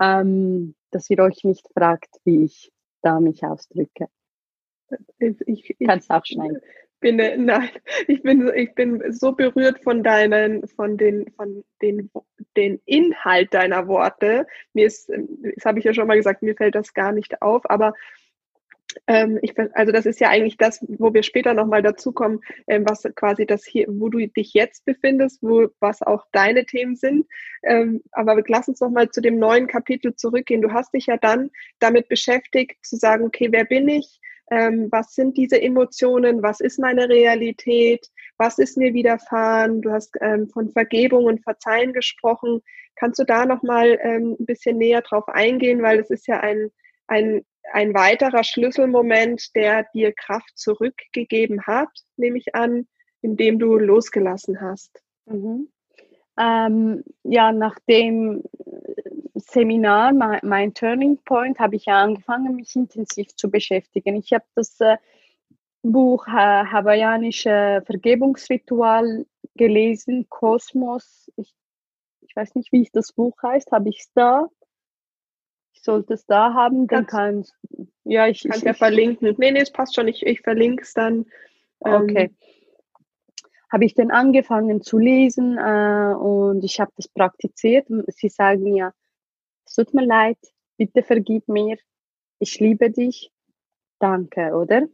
ähm, dass ihr euch nicht fragt, wie ich da mich ausdrücke. Ich, ich, Kannst auch schneiden. Bin, nein, ich bin, ich bin so berührt von deinen, von den, von den, den Inhalt deiner Worte. Mir ist, das habe ich ja schon mal gesagt, mir fällt das gar nicht auf, aber ähm, ich, also das ist ja eigentlich das, wo wir später nochmal dazukommen, ähm, was quasi das hier, wo du dich jetzt befindest, wo was auch deine Themen sind. Ähm, aber lass uns nochmal zu dem neuen Kapitel zurückgehen. Du hast dich ja dann damit beschäftigt, zu sagen, okay, wer bin ich? Ähm, was sind diese Emotionen? Was ist meine Realität? Was ist mir widerfahren? Du hast ähm, von Vergebung und Verzeihen gesprochen. Kannst du da nochmal ähm, ein bisschen näher drauf eingehen? Weil es ist ja ein, ein ein weiterer Schlüsselmoment, der dir Kraft zurückgegeben hat, nehme ich an, indem du losgelassen hast. Mhm. Ähm, ja, nach dem Seminar, mein, Turning Point, habe ich ja angefangen, mich intensiv zu beschäftigen. Ich habe das äh, Buch äh, Hawaiianische Vergebungsritual gelesen, Kosmos. Ich, ich weiß nicht, wie ich das Buch heißt, habe ich es da? Ich sollte es da haben, dann kann ja ich kann ja verlinken. Nee, nee, es passt schon. Ich, ich verlinke es dann. Ähm, okay. Habe ich dann angefangen zu lesen äh, und ich habe das praktiziert. Sie sagen ja, es tut mir leid, bitte vergib mir, ich liebe dich, danke, oder?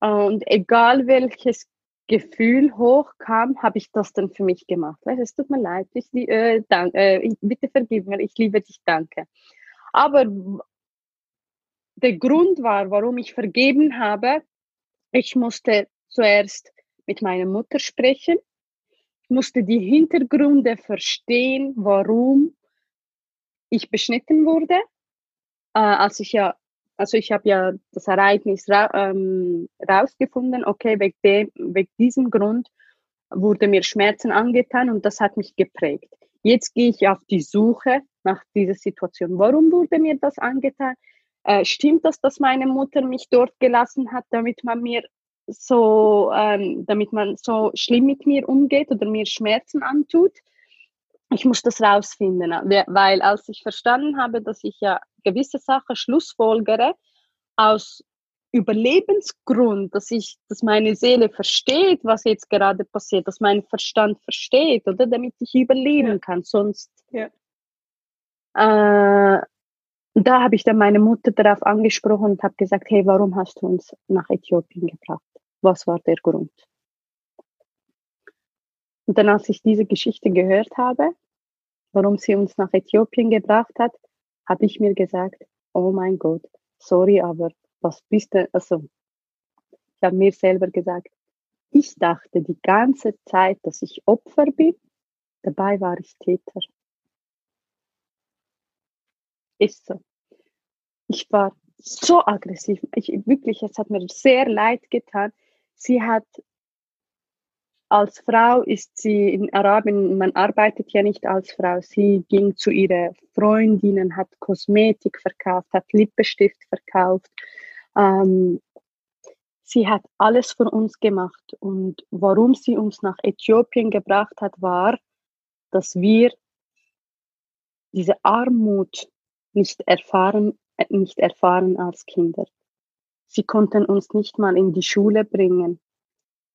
Und egal welches Gefühl hochkam, habe ich das dann für mich gemacht. Weißt, es tut mir leid, ich, äh, dank, äh, bitte vergib mir, ich liebe dich, danke. Aber der Grund war, warum ich vergeben habe, ich musste zuerst mit meiner Mutter sprechen, musste die Hintergründe verstehen, warum ich beschnitten wurde. Äh, als ich ja, also ich habe ja das Ereignis ra ähm, rausgefunden, okay, wegen, dem, wegen diesem Grund wurde mir Schmerzen angetan und das hat mich geprägt. Jetzt gehe ich auf die Suche nach dieser Situation. Warum wurde mir das angetan? Äh, stimmt das, dass meine Mutter mich dort gelassen hat, damit man mir so, ähm, damit man so schlimm mit mir umgeht oder mir Schmerzen antut? Ich muss das rausfinden, weil als ich verstanden habe, dass ich ja gewisse Sachen schlussfolgere aus Überlebensgrund, dass ich, dass meine Seele versteht, was jetzt gerade passiert, dass mein Verstand versteht, oder damit ich überleben ja. kann. Sonst ja. Äh, da habe ich dann meine Mutter darauf angesprochen und habe gesagt, hey, warum hast du uns nach Äthiopien gebracht? Was war der Grund? Und dann, als ich diese Geschichte gehört habe, warum sie uns nach Äthiopien gebracht hat, habe ich mir gesagt, oh mein Gott, sorry, aber was bist du, also ich habe mir selber gesagt, ich dachte die ganze Zeit, dass ich Opfer bin, dabei war ich Täter. Ist so. Ich war so aggressiv. Ich, wirklich, es hat mir sehr leid getan. Sie hat als Frau ist sie in Arabien, man arbeitet ja nicht als Frau. Sie ging zu ihren Freundinnen, hat Kosmetik verkauft, hat Lippenstift verkauft. Ähm, sie hat alles für uns gemacht. Und warum sie uns nach Äthiopien gebracht hat, war, dass wir diese Armut nicht erfahren, äh, nicht erfahren als Kinder. Sie konnten uns nicht mal in die Schule bringen.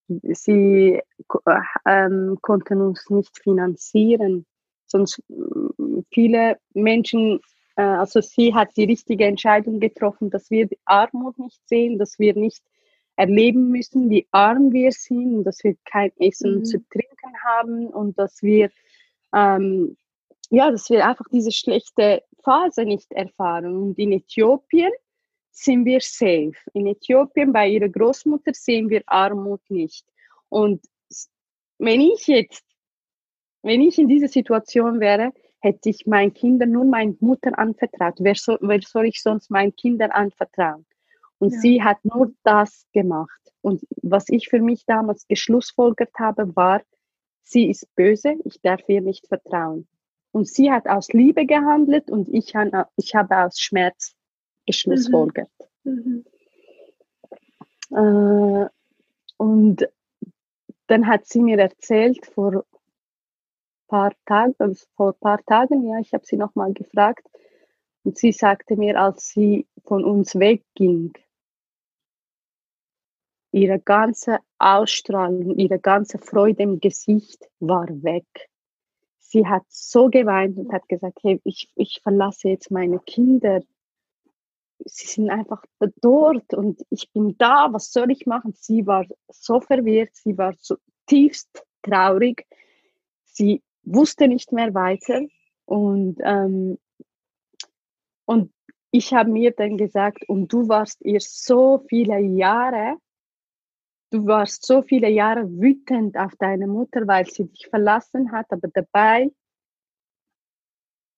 Sie äh, ähm, konnten uns nicht finanzieren. Sonst viele Menschen, also sie hat die richtige Entscheidung getroffen, dass wir die Armut nicht sehen, dass wir nicht erleben müssen, wie arm wir sind und dass wir kein Essen mhm. zu trinken haben und dass wir ähm, ja, dass wir einfach diese schlechte Phase nicht erfahren. Und in Äthiopien sind wir safe. In Äthiopien bei ihrer Großmutter sehen wir Armut nicht. Und wenn ich jetzt, wenn ich in dieser Situation wäre, hätte ich meinen Kindern nur meine Mutter anvertraut. Wer soll, wer soll ich sonst meinen Kindern anvertrauen? Und ja. sie hat nur das gemacht. Und was ich für mich damals geschlussfolgert habe, war, sie ist böse, ich darf ihr nicht vertrauen. Und sie hat aus Liebe gehandelt und ich, ich habe aus Schmerz geschlussfolgert. Mhm. Mhm. Äh, und dann hat sie mir erzählt vor paar Tagen, also vor paar Tagen, ja, ich habe sie nochmal gefragt, und sie sagte mir, als sie von uns wegging, ihre ganze Ausstrahlung, ihre ganze Freude im Gesicht war weg sie hat so geweint und hat gesagt, hey, ich, ich verlasse jetzt meine Kinder. Sie sind einfach dort und ich bin da, was soll ich machen? Sie war so verwirrt, sie war so tiefst traurig. Sie wusste nicht mehr weiter und, ähm, und ich habe mir dann gesagt, und du warst ihr so viele Jahre du warst so viele Jahre wütend auf deine Mutter, weil sie dich verlassen hat, aber dabei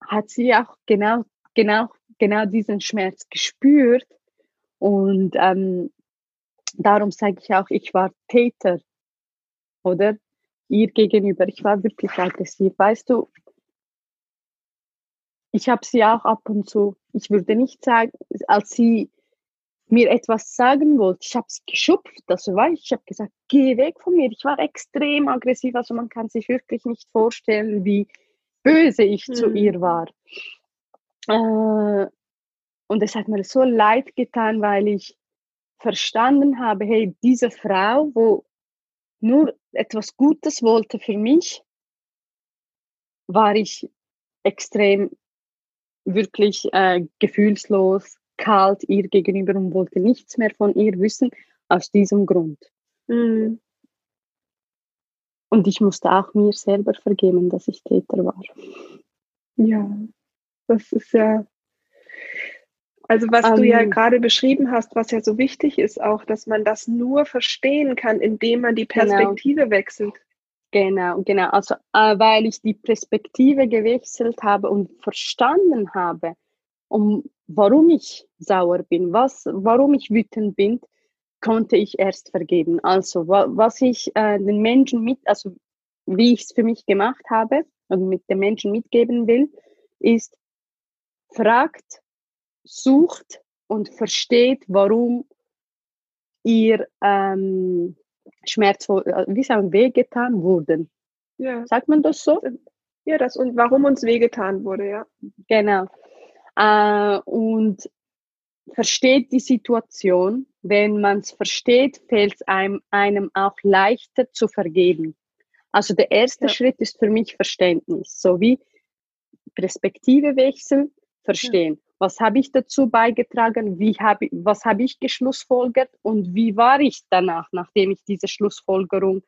hat sie auch genau, genau, genau diesen Schmerz gespürt. Und ähm, darum sage ich auch, ich war Täter, oder? Ihr gegenüber. Ich war wirklich aggressiv. Weißt du, ich habe sie auch ab und zu, ich würde nicht sagen, als sie mir etwas sagen wollte, ich habe es geschupft, also war ich, ich habe gesagt, geh weg von mir. Ich war extrem aggressiv, also man kann sich wirklich nicht vorstellen, wie böse ich mhm. zu ihr war. Äh, und es hat mir so leid getan, weil ich verstanden habe, hey, diese Frau, wo nur etwas Gutes wollte für mich, war ich extrem wirklich äh, gefühlslos, kalt ihr gegenüber und wollte nichts mehr von ihr wissen, aus diesem Grund. Mhm. Und ich musste auch mir selber vergeben, dass ich Täter war. Ja, das ist ja, also was um, du ja ähm. gerade beschrieben hast, was ja so wichtig ist, auch, dass man das nur verstehen kann, indem man die genau. Perspektive genau. wechselt. Genau, genau. Also äh, weil ich die Perspektive gewechselt habe und verstanden habe, um warum ich sauer bin, was, warum ich wütend bin, konnte ich erst vergeben. Also was ich äh, den Menschen mit, also wie ich es für mich gemacht habe und mit den Menschen mitgeben will, ist fragt, sucht und versteht, warum ihr ähm, schmerzvoll, äh, wie sagen, wehgetan wurden. Ja. Sagt man das so? Ja, das und warum uns wehgetan wurde, ja. Genau äh, und versteht die Situation. Wenn man es versteht, fällt es einem, einem auch leichter zu vergeben. Also der erste ja. Schritt ist für mich Verständnis, so wie Perspektive wechseln, verstehen. Was habe ich dazu beigetragen? Wie habe, was habe ich geschlussfolgert? Und wie war ich danach, nachdem ich diese Schlussfolgerung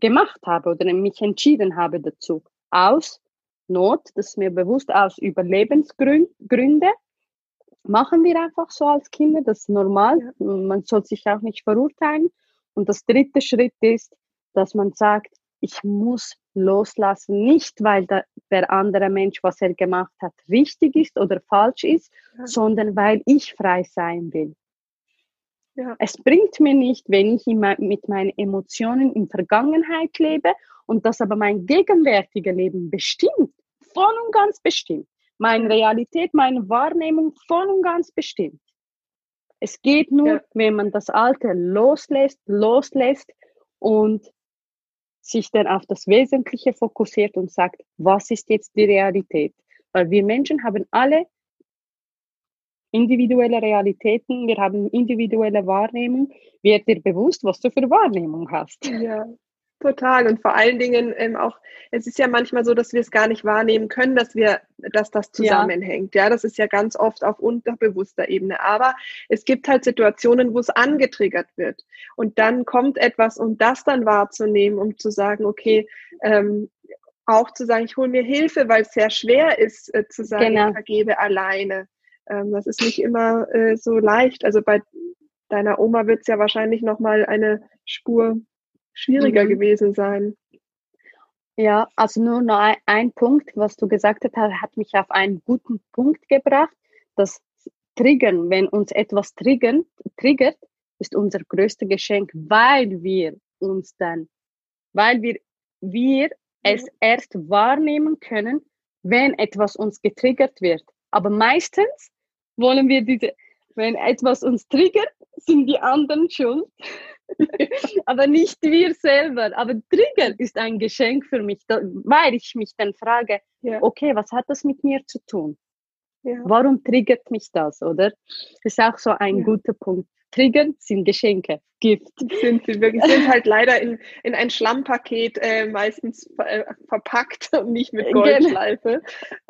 gemacht habe oder mich entschieden habe dazu? Aus Not, das ist mir bewusst, aus Überlebensgründen. Machen wir einfach so als Kinder, das ist normal. Man soll sich auch nicht verurteilen. Und das dritte Schritt ist, dass man sagt, ich muss loslassen, nicht weil der, der andere Mensch, was er gemacht hat, richtig ist oder falsch ist, ja. sondern weil ich frei sein will. Ja. Es bringt mir nicht, wenn ich mit meinen Emotionen in Vergangenheit lebe und das aber mein gegenwärtiges Leben bestimmt, voll und ganz bestimmt. Meine Realität, meine Wahrnehmung voll und ganz bestimmt. Es geht nur, ja. wenn man das Alte loslässt, loslässt und sich dann auf das Wesentliche fokussiert und sagt, was ist jetzt die Realität? Weil wir Menschen haben alle individuelle Realitäten, wir haben individuelle Wahrnehmung. Wird dir bewusst, was du für Wahrnehmung hast? Ja, Total. Und vor allen Dingen ähm, auch, es ist ja manchmal so, dass wir es gar nicht wahrnehmen können, dass wir, dass das zusammenhängt. Ja. ja, das ist ja ganz oft auf unterbewusster Ebene. Aber es gibt halt Situationen, wo es angetriggert wird. Und dann kommt etwas, um das dann wahrzunehmen, um zu sagen, okay, ähm, auch zu sagen, ich hole mir Hilfe, weil es sehr schwer ist, äh, zu sagen, genau. ich vergebe alleine. Ähm, das ist nicht immer äh, so leicht. Also bei deiner Oma wird es ja wahrscheinlich nochmal eine Spur schwieriger mhm. gewesen sein. Ja, also nur noch ein, ein, Punkt, was du gesagt hast, hat mich auf einen guten Punkt gebracht. Das Triggern, wenn uns etwas triggern, triggert, ist unser größtes Geschenk, weil wir uns dann, weil wir, wir es erst wahrnehmen können, wenn etwas uns getriggert wird. Aber meistens wollen wir diese, wenn etwas uns triggert, sind die anderen schuld. aber nicht wir selber. Aber Trigger ist ein Geschenk für mich, weil ich mich dann frage, ja. okay, was hat das mit mir zu tun? Ja. Warum triggert mich das, oder? Das ist auch so ein ja. guter Punkt. Triggern sind Geschenke, Gift. Sind sie wirklich, sind halt leider in, in ein Schlammpaket äh, meistens äh, verpackt und nicht mit genau. Goldschleife.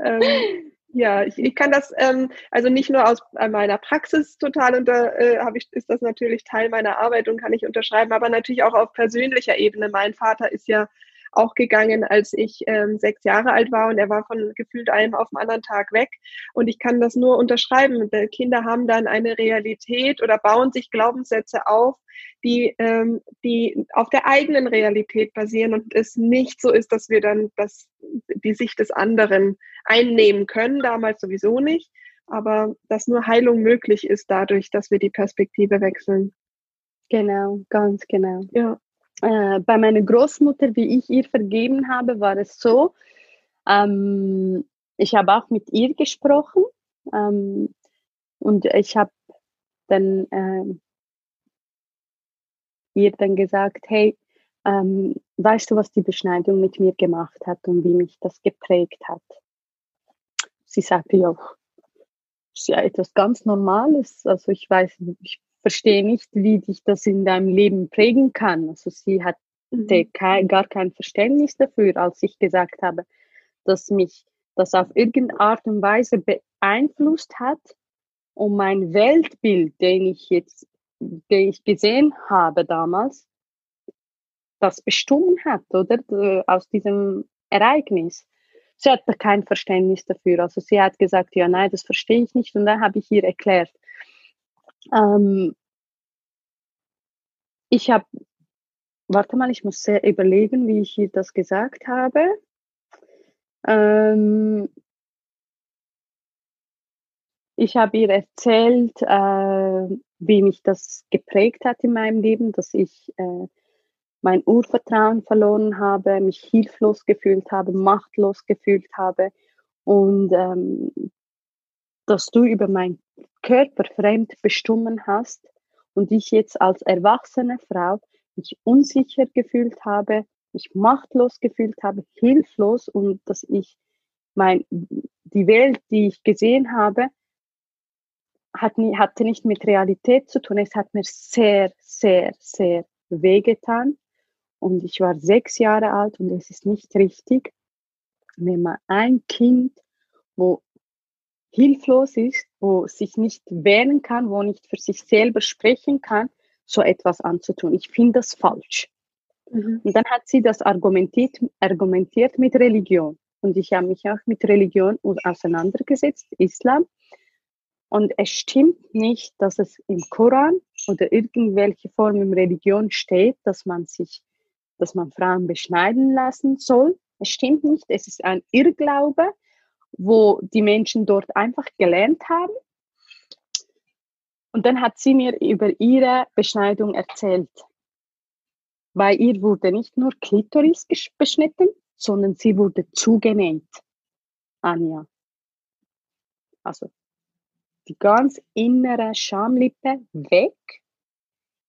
Ähm, ja, ich, ich kann das ähm, also nicht nur aus äh, meiner Praxis total unter, äh, habe ich, ist das natürlich Teil meiner Arbeit und kann ich unterschreiben, aber natürlich auch auf persönlicher Ebene. Mein Vater ist ja auch gegangen, als ich ähm, sechs Jahre alt war und er war von gefühlt einem auf den anderen Tag weg. Und ich kann das nur unterschreiben. Kinder haben dann eine Realität oder bauen sich Glaubenssätze auf, die, ähm, die auf der eigenen Realität basieren und es nicht so ist, dass wir dann das, die Sicht des anderen einnehmen können, damals sowieso nicht, aber dass nur Heilung möglich ist dadurch, dass wir die Perspektive wechseln. Genau, ganz genau. Ja äh, bei meiner Großmutter, wie ich ihr vergeben habe, war es so, ähm, ich habe auch mit ihr gesprochen ähm, und ich habe dann äh, ihr dann gesagt, hey, ähm, weißt du, was die Beschneidung mit mir gemacht hat und wie mich das geprägt hat? Sie sagte, ja, ist ja etwas ganz Normales. Also ich weiß, ich verstehe nicht, wie dich das in deinem Leben prägen kann. Also sie hatte mhm. kein, gar kein Verständnis dafür, als ich gesagt habe, dass mich das auf irgendeine Art und Weise beeinflusst hat und mein Weltbild, den ich jetzt, den ich gesehen habe damals, das bestimmt hat, oder? Aus diesem Ereignis. Sie hatte kein Verständnis dafür. Also sie hat gesagt, ja, nein, das verstehe ich nicht. Und dann habe ich ihr erklärt, ähm, ich habe, warte mal, ich muss sehr überlegen, wie ich hier das gesagt habe. Ähm, ich habe ihr erzählt, äh, wie mich das geprägt hat in meinem Leben, dass ich äh, mein Urvertrauen verloren habe, mich hilflos gefühlt habe, machtlos gefühlt habe und ähm, dass du über meinen Körper fremd bestimmen hast und ich jetzt als erwachsene Frau mich unsicher gefühlt habe, mich machtlos gefühlt habe, hilflos und dass ich mein, die Welt, die ich gesehen habe, hat nie, hatte nicht mit Realität zu tun. Es hat mir sehr, sehr, sehr wehgetan. Und ich war sechs Jahre alt und es ist nicht richtig, wenn man ein Kind, wo hilflos ist, wo sich nicht wehren kann, wo nicht für sich selber sprechen kann, so etwas anzutun. Ich finde das falsch. Mhm. Und dann hat sie das argumentiert, argumentiert mit Religion. Und ich habe mich auch mit Religion auseinandergesetzt, Islam. Und es stimmt nicht, dass es im Koran oder irgendwelche Form in Religion steht, dass man sich, dass man Frauen beschneiden lassen soll. Es stimmt nicht. Es ist ein Irrglaube wo die Menschen dort einfach gelernt haben. Und dann hat sie mir über ihre Beschneidung erzählt. Bei ihr wurde nicht nur Klitoris beschnitten, sondern sie wurde zugenäht. Anja. Also die ganz innere Schamlippe weg,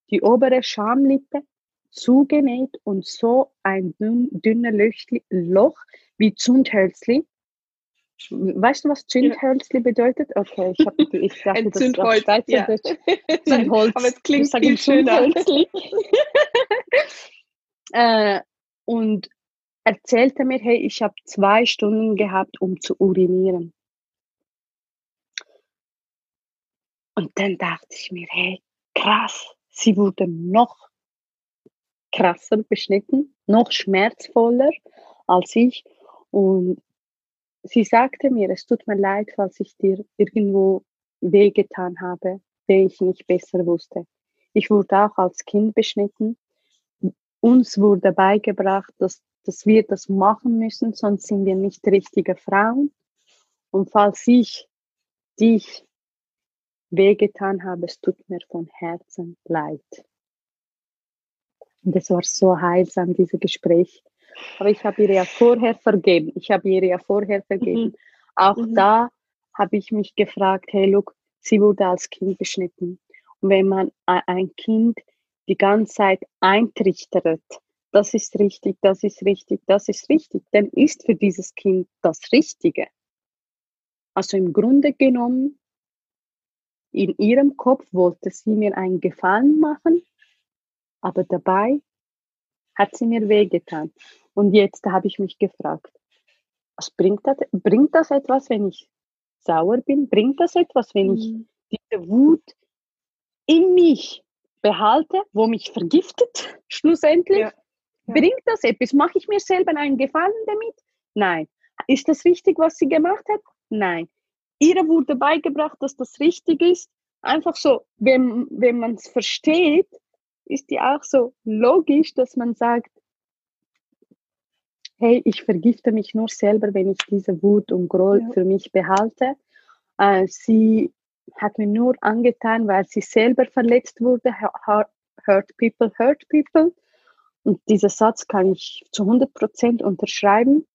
die obere Schamlippe zugenäht und so ein dünn, dünner Loch wie Zundhölzli Weißt du, was Zündhölzli bedeutet? Okay, ich, hab, ich dachte, Ein Zündholz, das ja. Zündholz. Aber es klingt viel schöner. äh, und erzählte mir, hey, ich habe zwei Stunden gehabt, um zu urinieren. Und dann dachte ich mir, hey, krass, sie wurde noch krasser beschnitten, noch schmerzvoller als ich. Und sie sagte mir, es tut mir leid, falls ich dir irgendwo wehgetan habe, den ich nicht besser wusste. Ich wurde auch als Kind beschnitten. Uns wurde beigebracht, dass, dass wir das machen müssen, sonst sind wir nicht richtige Frauen. Und falls ich dich wehgetan habe, es tut mir von Herzen leid. Und es war so heilsam, dieses Gespräch. Aber ich habe ihr ja vorher vergeben. Ich habe ihr ja vorher vergeben. Mhm. Auch mhm. da habe ich mich gefragt, hey, look, sie wurde als Kind beschnitten. Und wenn man ein Kind die ganze Zeit eintrichtert, das ist richtig, das ist richtig, das ist richtig, dann ist für dieses Kind das Richtige. Also im Grunde genommen, in ihrem Kopf wollte sie mir einen Gefallen machen, aber dabei hat sie mir wehgetan. Und jetzt habe ich mich gefragt, was bringt das, bringt das etwas, wenn ich sauer bin? Bringt das etwas, wenn ich mhm. diese Wut in mich behalte, wo mich vergiftet, schlussendlich? Ja. Ja. Bringt das etwas? Mache ich mir selber einen Gefallen damit? Nein. Ist das richtig, was sie gemacht hat? Nein. Ihr wurde beigebracht, dass das richtig ist. Einfach so, wenn, wenn man es versteht, ist ja auch so logisch, dass man sagt, hey, ich vergifte mich nur selber, wenn ich diese Wut und Groll ja. für mich behalte. Äh, sie hat mir nur angetan, weil sie selber verletzt wurde. Hurt people, hurt people. Und dieser Satz kann ich zu 100 Prozent unterschreiben.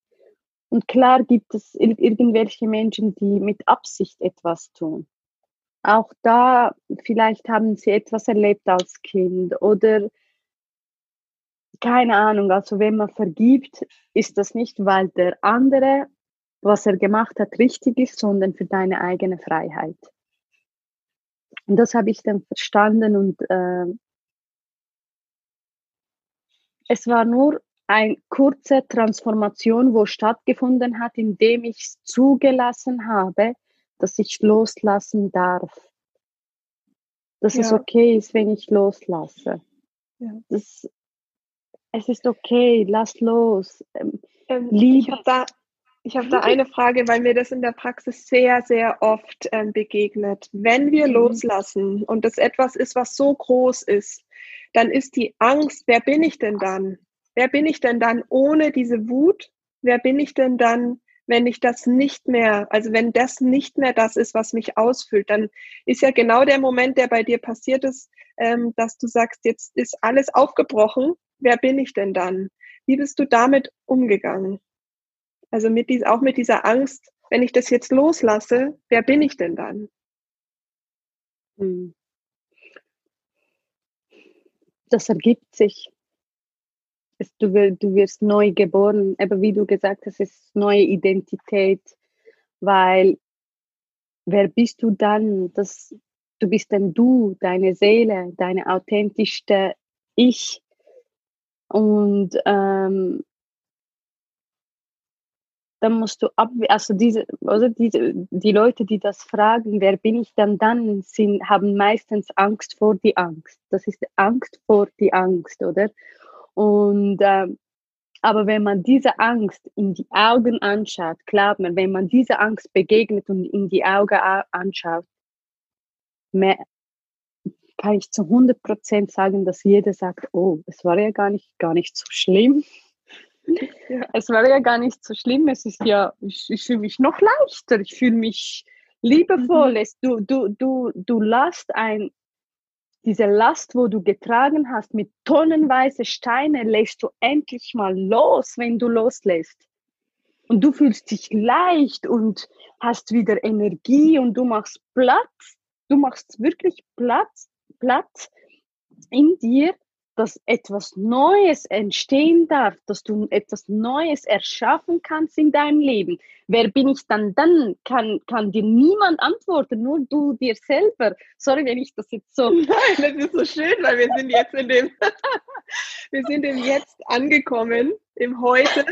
Und klar gibt es irgendwelche Menschen, die mit Absicht etwas tun. Auch da, vielleicht haben sie etwas erlebt als Kind oder keine Ahnung, also wenn man vergibt, ist das nicht, weil der andere, was er gemacht hat, richtig ist, sondern für deine eigene Freiheit. Und das habe ich dann verstanden und äh, es war nur eine kurze Transformation, wo stattgefunden hat, indem ich es zugelassen habe, dass ich loslassen darf. Dass ja. es okay ist, wenn ich loslasse. Ja. Das, es ist okay, lass los. Ähm, ähm, ich habe da, hab da eine Frage, weil mir das in der Praxis sehr, sehr oft ähm, begegnet. Wenn wir mhm. loslassen und das etwas ist, was so groß ist, dann ist die Angst, wer bin ich denn dann? Wer bin ich denn dann ohne diese Wut? Wer bin ich denn dann, wenn ich das nicht mehr, also wenn das nicht mehr das ist, was mich ausfüllt, dann ist ja genau der Moment, der bei dir passiert ist, ähm, dass du sagst, jetzt ist alles aufgebrochen. Wer bin ich denn dann? Wie bist du damit umgegangen? Also mit dies, auch mit dieser Angst, wenn ich das jetzt loslasse, wer bin ich denn dann? Hm. Das ergibt sich es, du, du wirst neu geboren, aber wie du gesagt hast, es ist neue Identität, weil wer bist du dann? Das, du bist dann du, deine Seele, deine authentischste Ich. Und ähm, dann musst du ab, also diese, also diese, die Leute, die das fragen, wer bin ich dann dann, sind, haben meistens Angst vor die Angst. Das ist Angst vor die Angst, oder? Und äh, aber wenn man diese Angst in die Augen anschaut, glaubt man, wenn man diese Angst begegnet und in die Augen anschaut, mehr, kann ich zu 100 Prozent sagen, dass jeder sagt, oh, es war ja gar nicht, gar nicht so schlimm. Ja. Es war ja gar nicht so schlimm. Es ist ja, ich, ich fühle mich noch leichter. Ich fühle mich liebevoll. Mhm. Du, du, du, du lässt ein diese Last, wo du getragen hast mit tonnenweise Steine, lässt du endlich mal los, wenn du loslässt. Und du fühlst dich leicht und hast wieder Energie und du machst Platz. Du machst wirklich Platz, Platz in dir dass etwas Neues entstehen darf, dass du etwas Neues erschaffen kannst in deinem Leben. Wer bin ich dann dann? Kann, kann dir niemand antworten, nur du dir selber. Sorry, wenn ich das jetzt so. Nein, das ist so schön, weil wir sind jetzt in dem, wir sind im Jetzt angekommen, im Heute.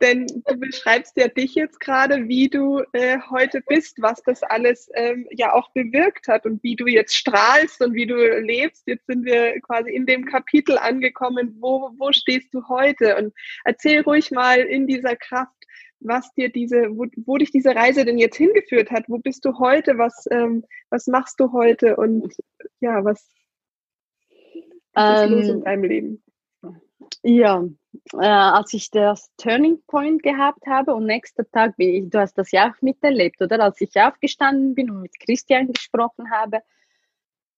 Denn du beschreibst ja dich jetzt gerade, wie du äh, heute bist, was das alles ähm, ja auch bewirkt hat und wie du jetzt strahlst und wie du lebst. Jetzt sind wir quasi in dem Kapitel angekommen, wo, wo stehst du heute? Und erzähl ruhig mal in dieser Kraft, was dir diese, wo, wo dich diese Reise denn jetzt hingeführt hat. Wo bist du heute? Was, ähm, was machst du heute? Und ja, was, was ist los in ähm, deinem Leben? Ja, äh, als ich das Turning Point gehabt habe und nächster Tag, wie du hast das ja auch miterlebt, oder? Als ich aufgestanden bin und mit Christian gesprochen habe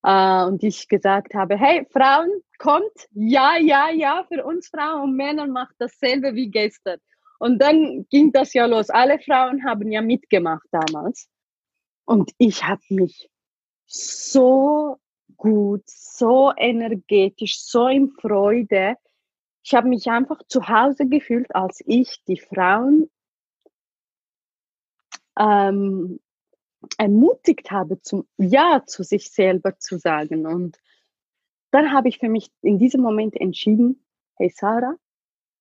äh, und ich gesagt habe, hey Frauen, kommt, ja, ja, ja, für uns Frauen und Männer macht dasselbe wie gestern. Und dann ging das ja los. Alle Frauen haben ja mitgemacht damals. Und ich habe mich so gut, so energetisch, so in Freude ich habe mich einfach zu Hause gefühlt, als ich die Frauen ähm, ermutigt habe, zum Ja zu sich selber zu sagen. Und dann habe ich für mich in diesem Moment entschieden, hey Sarah,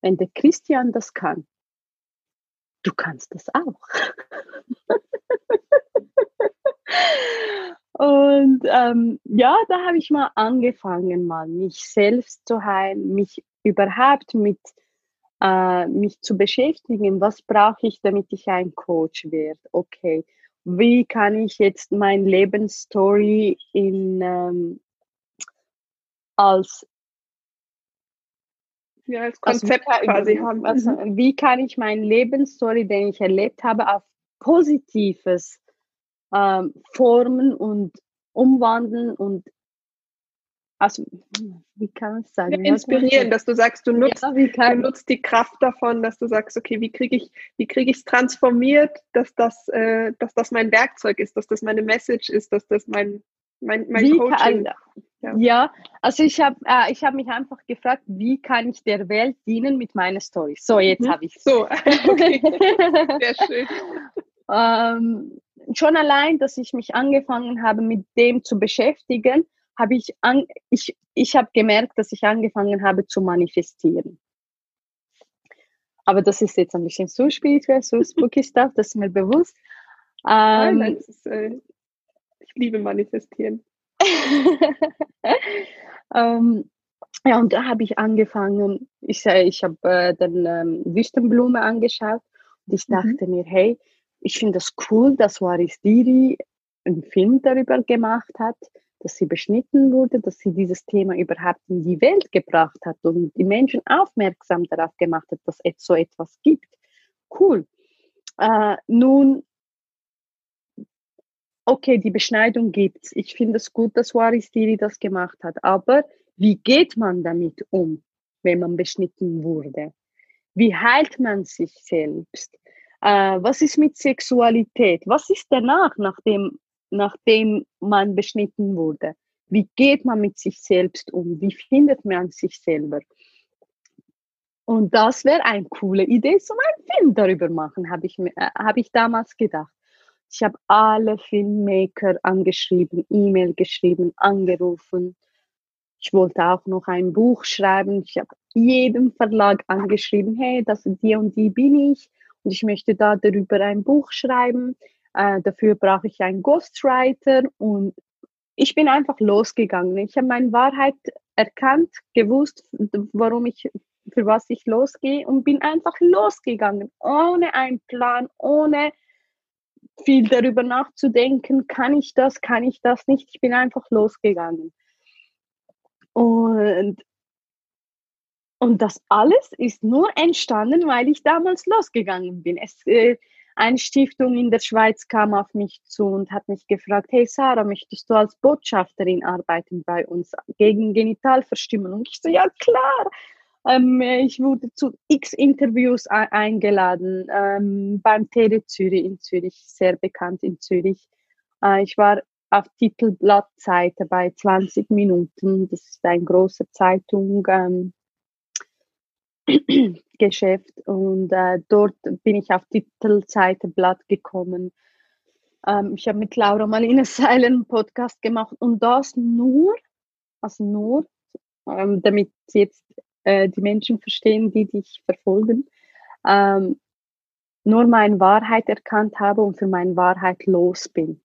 wenn der Christian das kann, du kannst das auch. Und ähm, ja, da habe ich mal angefangen, mal mich selbst zu heilen, mich überhaupt mit äh, mich zu beschäftigen. Was brauche ich, damit ich ein Coach werde? Okay, wie kann ich jetzt mein Lebensstory in ähm, als ja, als Konzept also, quasi haben. Also, wie kann ich mein Lebensstory, den ich erlebt habe, auf Positives ähm, formen und umwandeln und also, wie kann man es sagen? Ja, inspirieren, dass du sagst, du nutzt, ja, du nutzt die Kraft davon, dass du sagst, okay, wie kriege ich, wie kriege ich es transformiert, dass das, äh, dass das mein Werkzeug ist, dass das meine Message ist, dass das mein, mein, mein wie Coaching. Kann, ja. ja. also ich habe äh, ich hab mich einfach gefragt, wie kann ich der Welt dienen mit meiner Story? So, jetzt mhm. habe ich So, okay. Sehr schön. ähm, schon allein, dass ich mich angefangen habe, mit dem zu beschäftigen, habe ich, an, ich, ich habe gemerkt, dass ich angefangen habe zu manifestieren. Aber das ist jetzt ein bisschen so spirituell, so spooky stuff, das ist mir bewusst. Ähm, Nein, ist, äh, ich liebe manifestieren. ähm, ja, und da habe ich angefangen, ich, ich habe äh, dann ähm, Wüstenblume angeschaut und ich mhm. dachte mhm. mir, hey, ich finde das cool, dass Waris Diri einen Film darüber gemacht hat, dass sie beschnitten wurde, dass sie dieses Thema überhaupt in die Welt gebracht hat und die Menschen aufmerksam darauf gemacht hat, dass es so etwas gibt. Cool. Äh, nun, okay, die Beschneidung gibt's. Ich finde es gut, dass Waris Diri das gemacht hat. Aber wie geht man damit um, wenn man beschnitten wurde? Wie heilt man sich selbst? Äh, was ist mit Sexualität? Was ist danach, nachdem, nachdem man beschnitten wurde? Wie geht man mit sich selbst um? Wie findet man sich selber? Und das wäre eine coole Idee, so einen Film darüber machen, habe ich, äh, hab ich damals gedacht. Ich habe alle Filmmaker angeschrieben, E-Mail geschrieben, angerufen. Ich wollte auch noch ein Buch schreiben. Ich habe jedem Verlag angeschrieben, hey, das und die und die bin ich und ich möchte da darüber ein Buch schreiben. Äh, dafür brauche ich einen Ghostwriter und ich bin einfach losgegangen. Ich habe meine Wahrheit erkannt, gewusst, warum ich, für was ich losgehe und bin einfach losgegangen, ohne einen Plan, ohne viel darüber nachzudenken, kann ich das, kann ich das nicht. Ich bin einfach losgegangen. Und und das alles ist nur entstanden, weil ich damals losgegangen bin. Es, äh, eine Stiftung in der Schweiz kam auf mich zu und hat mich gefragt, hey Sarah, möchtest du als Botschafterin arbeiten bei uns gegen Genitalverstümmelung? Ich so, ja klar. Ähm, ich wurde zu x Interviews eingeladen ähm, beim TD Zürich in Zürich, sehr bekannt in Zürich. Äh, ich war auf Titelblattseite bei 20 Minuten. Das ist ein großer Zeitung. Ähm, Geschäft und äh, dort bin ich auf Titelseite Blatt gekommen. Ähm, ich habe mit Laura Marlene Seilen einen Podcast gemacht und das nur, also nur, ähm, damit jetzt äh, die Menschen verstehen, die dich verfolgen, ähm, nur meine Wahrheit erkannt habe und für meine Wahrheit los bin.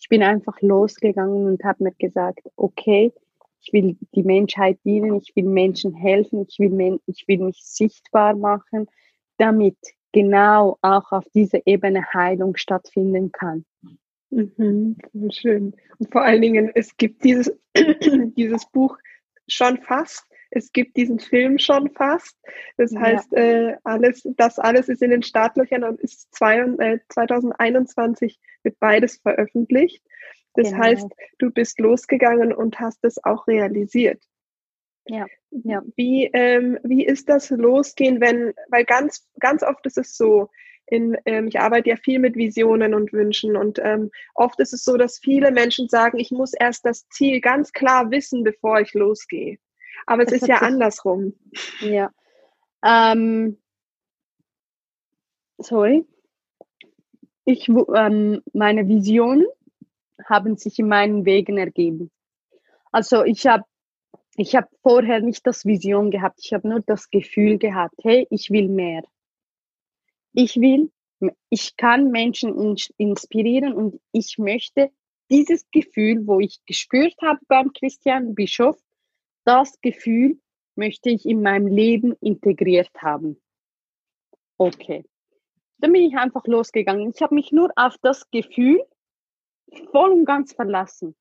Ich bin einfach losgegangen und habe mir gesagt, okay, ich will die Menschheit dienen, ich will Menschen helfen, ich will, ich will mich sichtbar machen, damit genau auch auf dieser Ebene Heilung stattfinden kann. Mhm, schön. Und vor allen Dingen, es gibt dieses, dieses Buch schon fast. Es gibt diesen Film schon fast. Das heißt, äh, alles, das alles ist in den Startlöchern und ist zwei, äh, 2021 wird beides veröffentlicht. Das genau. heißt, du bist losgegangen und hast es auch realisiert. Ja, ja. Wie, ähm, wie ist das Losgehen, wenn, weil ganz, ganz oft ist es so, in, ähm, ich arbeite ja viel mit Visionen und Wünschen und ähm, oft ist es so, dass viele Menschen sagen, ich muss erst das Ziel ganz klar wissen, bevor ich losgehe. Aber es ist ja andersrum. Ja. Ähm, sorry. Ich, ähm, meine Vision haben sich in meinen Wegen ergeben. Also ich habe ich hab vorher nicht das Vision gehabt, ich habe nur das Gefühl gehabt, hey, ich will mehr. Ich will, ich kann Menschen inspirieren und ich möchte dieses Gefühl, wo ich gespürt habe beim Christian Bischof, das Gefühl möchte ich in meinem Leben integriert haben. Okay. Dann bin ich einfach losgegangen. Ich habe mich nur auf das Gefühl voll und ganz verlassen.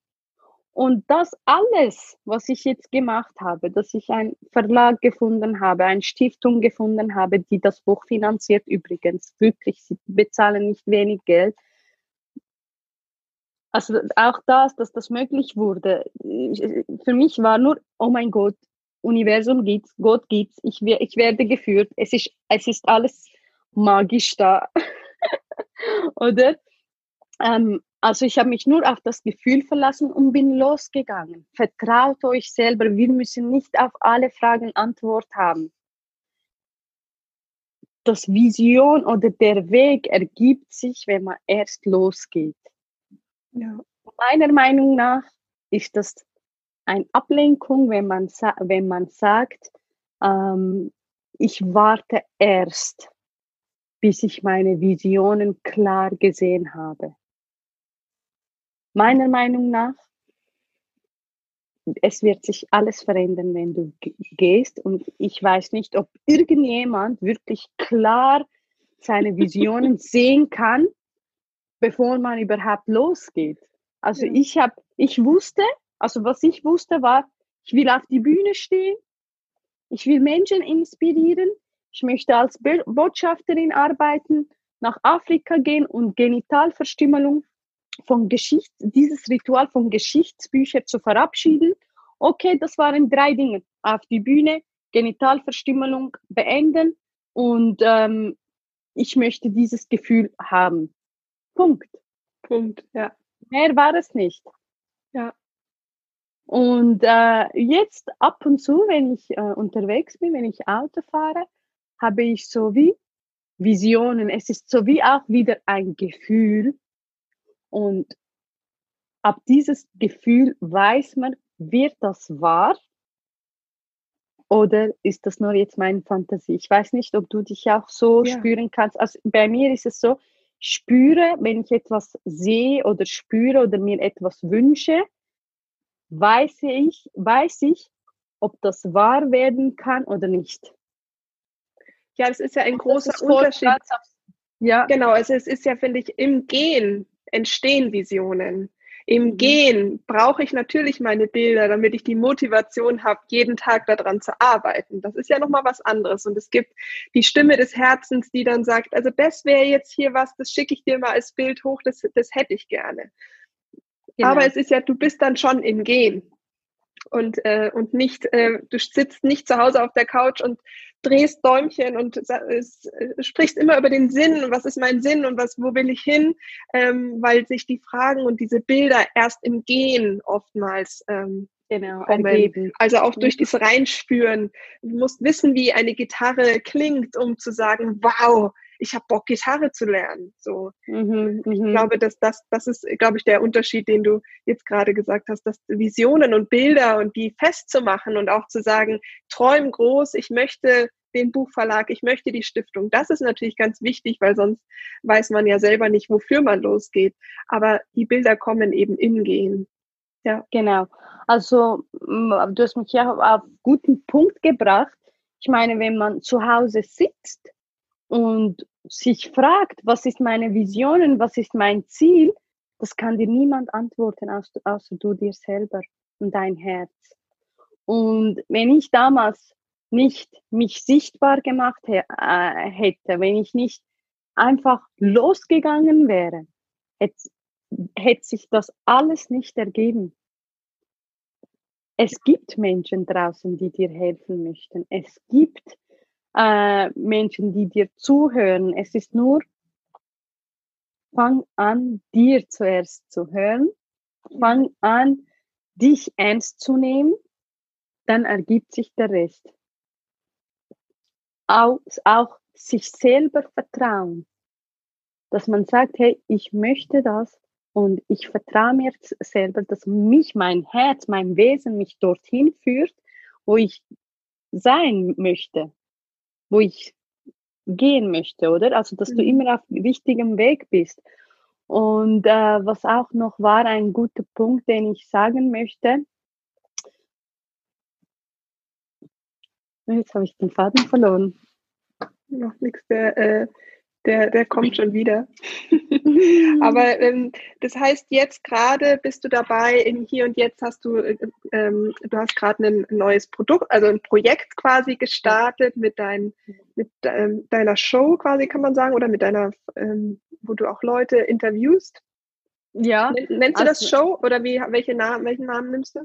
Und das alles, was ich jetzt gemacht habe, dass ich einen Verlag gefunden habe, eine Stiftung gefunden habe, die das Buch finanziert, übrigens wirklich, sie bezahlen nicht wenig Geld. Also auch das, dass das möglich wurde, für mich war nur, oh mein Gott, Universum gibt's, Gott gibt's, ich, ich werde geführt, es ist, es ist alles magisch da. Oder? Ähm, also ich habe mich nur auf das Gefühl verlassen und bin losgegangen. Vertraut euch selber. Wir müssen nicht auf alle Fragen Antwort haben. Das Vision oder der Weg ergibt sich, wenn man erst losgeht. Ja. Meiner Meinung nach ist das eine Ablenkung, wenn man, wenn man sagt, ähm, ich warte erst, bis ich meine Visionen klar gesehen habe meiner Meinung nach, es wird sich alles verändern, wenn du gehst. Und ich weiß nicht, ob irgendjemand wirklich klar seine Visionen sehen kann, bevor man überhaupt losgeht. Also ja. ich habe, ich wusste, also was ich wusste war, ich will auf die Bühne stehen, ich will Menschen inspirieren, ich möchte als Botschafterin arbeiten, nach Afrika gehen und Genitalverstümmelung von Geschichts, dieses Ritual von Geschichtsbüchern zu verabschieden. Okay, das waren drei Dinge. Auf die Bühne, Genitalverstümmelung beenden und ähm, ich möchte dieses Gefühl haben. Punkt. Punkt, ja. Mehr war es nicht. Ja. Und äh, jetzt ab und zu, wenn ich äh, unterwegs bin, wenn ich Auto fahre, habe ich so wie Visionen. Es ist so wie auch wieder ein Gefühl, und ab dieses Gefühl weiß man, wird das wahr oder ist das nur jetzt meine Fantasie? Ich weiß nicht, ob du dich auch so ja. spüren kannst. Also bei mir ist es so, spüre, wenn ich etwas sehe oder spüre oder mir etwas wünsche, weiß ich, weiß ich, ob das wahr werden kann oder nicht. Ja, das ist ja ein großer Unterschied. Ja. Genau, also es ist ja, finde ich, im Gehen entstehen Visionen. Im mhm. Gehen brauche ich natürlich meine Bilder, damit ich die Motivation habe, jeden Tag daran zu arbeiten. Das ist ja nochmal was anderes. Und es gibt die Stimme des Herzens, die dann sagt, also das wäre jetzt hier was, das schicke ich dir mal als Bild hoch, das, das hätte ich gerne. Genau. Aber es ist ja, du bist dann schon im Gehen und, äh, und nicht, äh, du sitzt nicht zu Hause auf der Couch und drehst Däumchen und äh, sprichst immer über den Sinn und was ist mein Sinn und was, wo will ich hin, ähm, weil sich die Fragen und diese Bilder erst im Gehen oftmals ähm, genau, kommen. Also auch durch mhm. das Reinspüren. Du musst wissen, wie eine Gitarre klingt, um zu sagen, wow, ich habe Bock, Gitarre zu lernen. So, mhm, ich mhm. glaube, dass das, das ist, glaube ich, der Unterschied, den du jetzt gerade gesagt hast, dass Visionen und Bilder und die festzumachen und auch zu sagen, träum groß, ich möchte den Buchverlag, ich möchte die Stiftung. Das ist natürlich ganz wichtig, weil sonst weiß man ja selber nicht, wofür man losgeht. Aber die Bilder kommen eben im Gehen. Ja. Genau. Also, du hast mich ja auf einen guten Punkt gebracht. Ich meine, wenn man zu Hause sitzt und sich fragt, was ist meine Vision und was ist mein Ziel, das kann dir niemand antworten, außer du dir selber und dein Herz. Und wenn ich damals nicht mich sichtbar gemacht äh, hätte, wenn ich nicht einfach losgegangen wäre, hätte, hätte sich das alles nicht ergeben. Es gibt Menschen draußen, die dir helfen möchten. Es gibt äh, Menschen, die dir zuhören. Es ist nur, fang an, dir zuerst zu hören. Fang an, dich ernst zu nehmen. Dann ergibt sich der Rest. Auch, auch sich selber vertrauen. Dass man sagt, hey, ich möchte das und ich vertraue mir selber, dass mich mein Herz, mein Wesen mich dorthin führt, wo ich sein möchte wo ich gehen möchte, oder? Also, dass du mhm. immer auf richtigem Weg bist. Und äh, was auch noch war, ein guter Punkt, den ich sagen möchte. Jetzt habe ich den Faden verloren. Noch nichts, der, äh, der, der kommt schon wieder. Aber ähm, das heißt, jetzt gerade bist du dabei, in hier und jetzt hast du, äh, ähm, du hast gerade ein neues Produkt, also ein Projekt quasi gestartet mit, dein, mit ähm, deiner Show quasi, kann man sagen, oder mit deiner, ähm, wo du auch Leute interviewst. Ja. Nennst du das also Show oder wie, welche Namen, welchen Namen nimmst du?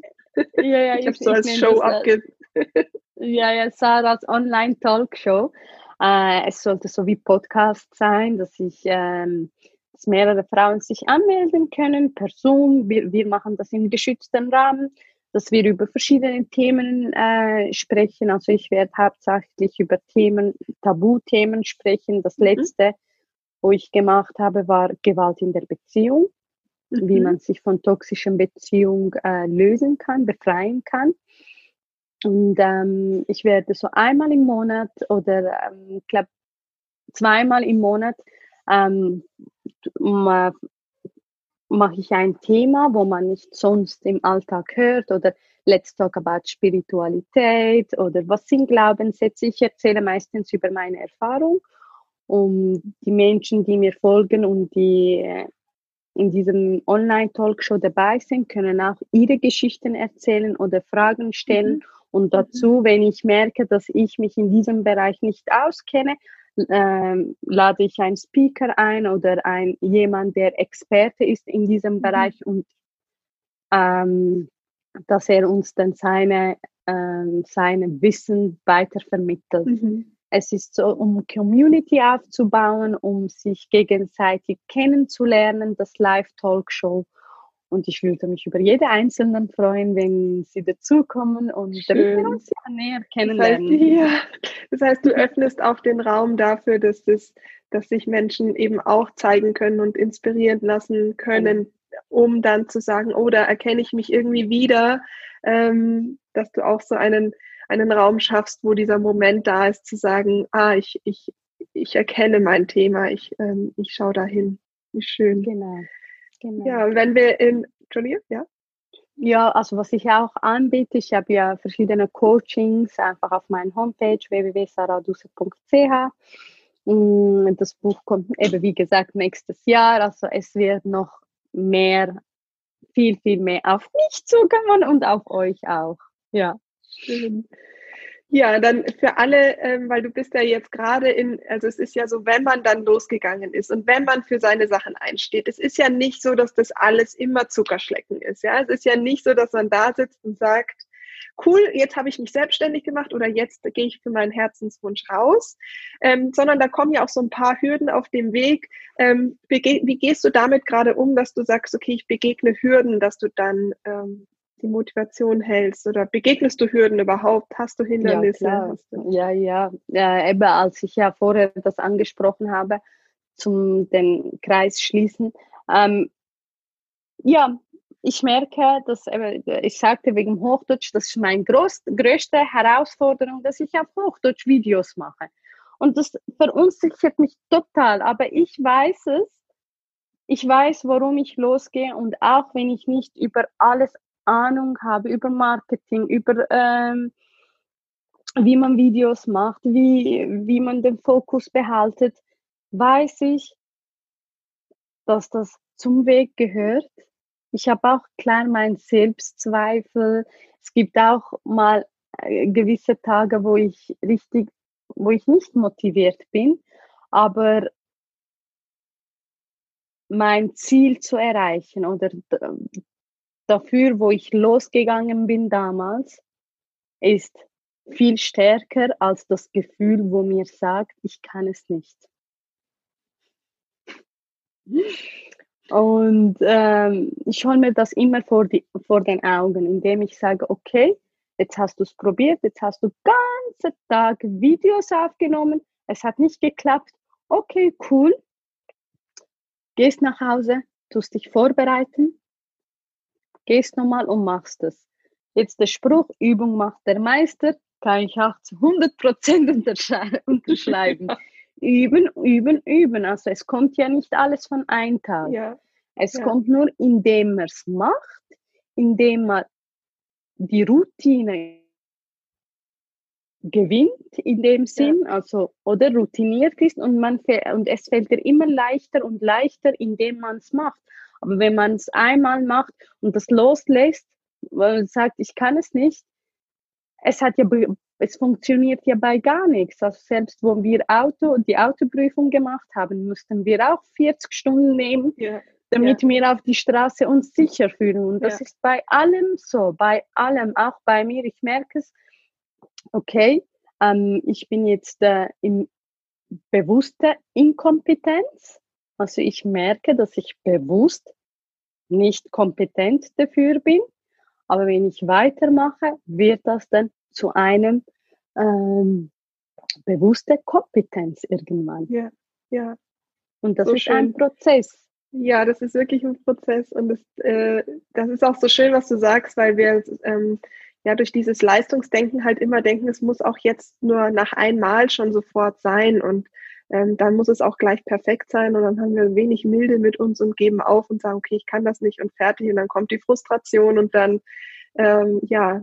Ja, ja, ich habe so als Show abge. ja, ja, Sarahs Online-Talkshow. Äh, es sollte so wie Podcast sein, dass ich ähm, dass mehrere Frauen sich anmelden können per Zoom. Wir, wir machen das im geschützten Rahmen, dass wir über verschiedene Themen äh, sprechen. Also ich werde hauptsächlich über Themen, Tabuthemen sprechen. Das mhm. letzte, wo ich gemacht habe, war Gewalt in der Beziehung, mhm. wie man sich von toxischen Beziehungen äh, lösen kann, befreien kann. Und ähm, ich werde so einmal im Monat oder ähm, ich glaube zweimal im Monat ähm, mache ich ein Thema, wo man nicht sonst im Alltag hört oder Let's Talk about Spiritualität oder was sind Glaubenssätze. Ich erzähle meistens über meine Erfahrung und die Menschen, die mir folgen und die äh, in diesem Online-Talkshow dabei sind, können auch ihre Geschichten erzählen oder Fragen stellen. Mhm. Und dazu, wenn ich merke, dass ich mich in diesem Bereich nicht auskenne, ähm, lade ich einen Speaker ein oder ein, jemand, der Experte ist in diesem mhm. Bereich und ähm, dass er uns dann seine, ähm, seine Wissen weitervermittelt. Mhm. Es ist so, um Community aufzubauen, um sich gegenseitig kennenzulernen, das Live-Talkshow. Und ich würde mich über jede Einzelnen freuen, wenn sie dazukommen und damit wir uns ja näher kennenlernen. Das heißt, ja, das heißt, du öffnest auch den Raum dafür, dass, das, dass sich Menschen eben auch zeigen können und inspirieren lassen können, um dann zu sagen, oh, da erkenne ich mich irgendwie wieder, ähm, dass du auch so einen, einen Raum schaffst, wo dieser Moment da ist, zu sagen, ah, ich, ich, ich erkenne mein Thema, ich, ähm, ich schaue dahin. Wie schön. Genau. Genau. Ja, wenn wir in, Entschuldigung, ja? Ja, also was ich auch anbiete, ich habe ja verschiedene Coachings einfach auf meiner Homepage www.saraduse.ch. Mm, das Buch kommt eben, wie gesagt, nächstes Jahr. Also es wird noch mehr, viel, viel mehr auf mich zukommen und auf euch auch. Ja. Schön. Ja, dann für alle, ähm, weil du bist ja jetzt gerade in, also es ist ja so, wenn man dann losgegangen ist und wenn man für seine Sachen einsteht, es ist ja nicht so, dass das alles immer Zuckerschlecken ist. Ja, es ist ja nicht so, dass man da sitzt und sagt, cool, jetzt habe ich mich selbstständig gemacht oder jetzt gehe ich für meinen Herzenswunsch raus, ähm, sondern da kommen ja auch so ein paar Hürden auf dem Weg. Ähm, wie gehst du damit gerade um, dass du sagst, okay, ich begegne Hürden, dass du dann ähm, die Motivation hältst oder begegnest du Hürden überhaupt? Hast du Hindernisse? Ja, du? ja, ja, ja. Eben als ich ja vorher das angesprochen habe, zum den Kreis schließen. Ähm, ja, ich merke, dass ich sagte wegen Hochdeutsch, das ist meine groß, größte Herausforderung, dass ich auf Hochdeutsch Videos mache. Und das verunsichert mich total, aber ich weiß es. Ich weiß, warum ich losgehe und auch wenn ich nicht über alles Ahnung habe, über Marketing, über ähm, wie man Videos macht, wie, wie man den Fokus behaltet, weiß ich, dass das zum Weg gehört. Ich habe auch klein meinen Selbstzweifel. Es gibt auch mal äh, gewisse Tage, wo ich richtig, wo ich nicht motiviert bin, aber mein Ziel zu erreichen oder dafür, wo ich losgegangen bin damals, ist viel stärker als das Gefühl, wo mir sagt, ich kann es nicht. Und ähm, ich hole mir das immer vor, die, vor den Augen, indem ich sage, okay, jetzt hast du es probiert, jetzt hast du ganze Tag Videos aufgenommen, es hat nicht geklappt, okay, cool, gehst nach Hause, tust dich vorbereiten, gehst nochmal und machst es. Jetzt der Spruch, Übung macht der Meister, kann ich auch zu 100 Prozent unterschreiben. üben, üben, üben. Also es kommt ja nicht alles von einem Tag. Ja. Es ja. kommt nur, indem man es macht, indem man die Routine gewinnt in dem Sinn, ja. also oder routiniert ist und man und es fällt dir immer leichter und leichter, indem man es macht. Aber wenn man es einmal macht und das loslässt, weil man sagt, ich kann es nicht, es hat ja es funktioniert ja bei gar nichts. Also selbst wo wir Auto, die Autoprüfung gemacht haben, mussten wir auch 40 Stunden nehmen, ja. damit ja. wir auf die Straße uns sicher fühlen. Und das ja. ist bei allem so, bei allem, auch bei mir. Ich merke es, okay, ähm, ich bin jetzt äh, in bewusster Inkompetenz. Also ich merke, dass ich bewusst nicht kompetent dafür bin. Aber wenn ich weitermache, wird das dann zu einem ähm, bewusste Kompetenz irgendwann. Ja, ja. Und das so ist schön. ein Prozess. Ja, das ist wirklich ein Prozess und das, äh, das ist auch so schön, was du sagst, weil wir ähm, ja durch dieses Leistungsdenken halt immer denken, es muss auch jetzt nur nach einmal schon sofort sein und ähm, dann muss es auch gleich perfekt sein und dann haben wir wenig Milde mit uns und geben auf und sagen, okay, ich kann das nicht und fertig und dann kommt die Frustration und dann ähm, ja,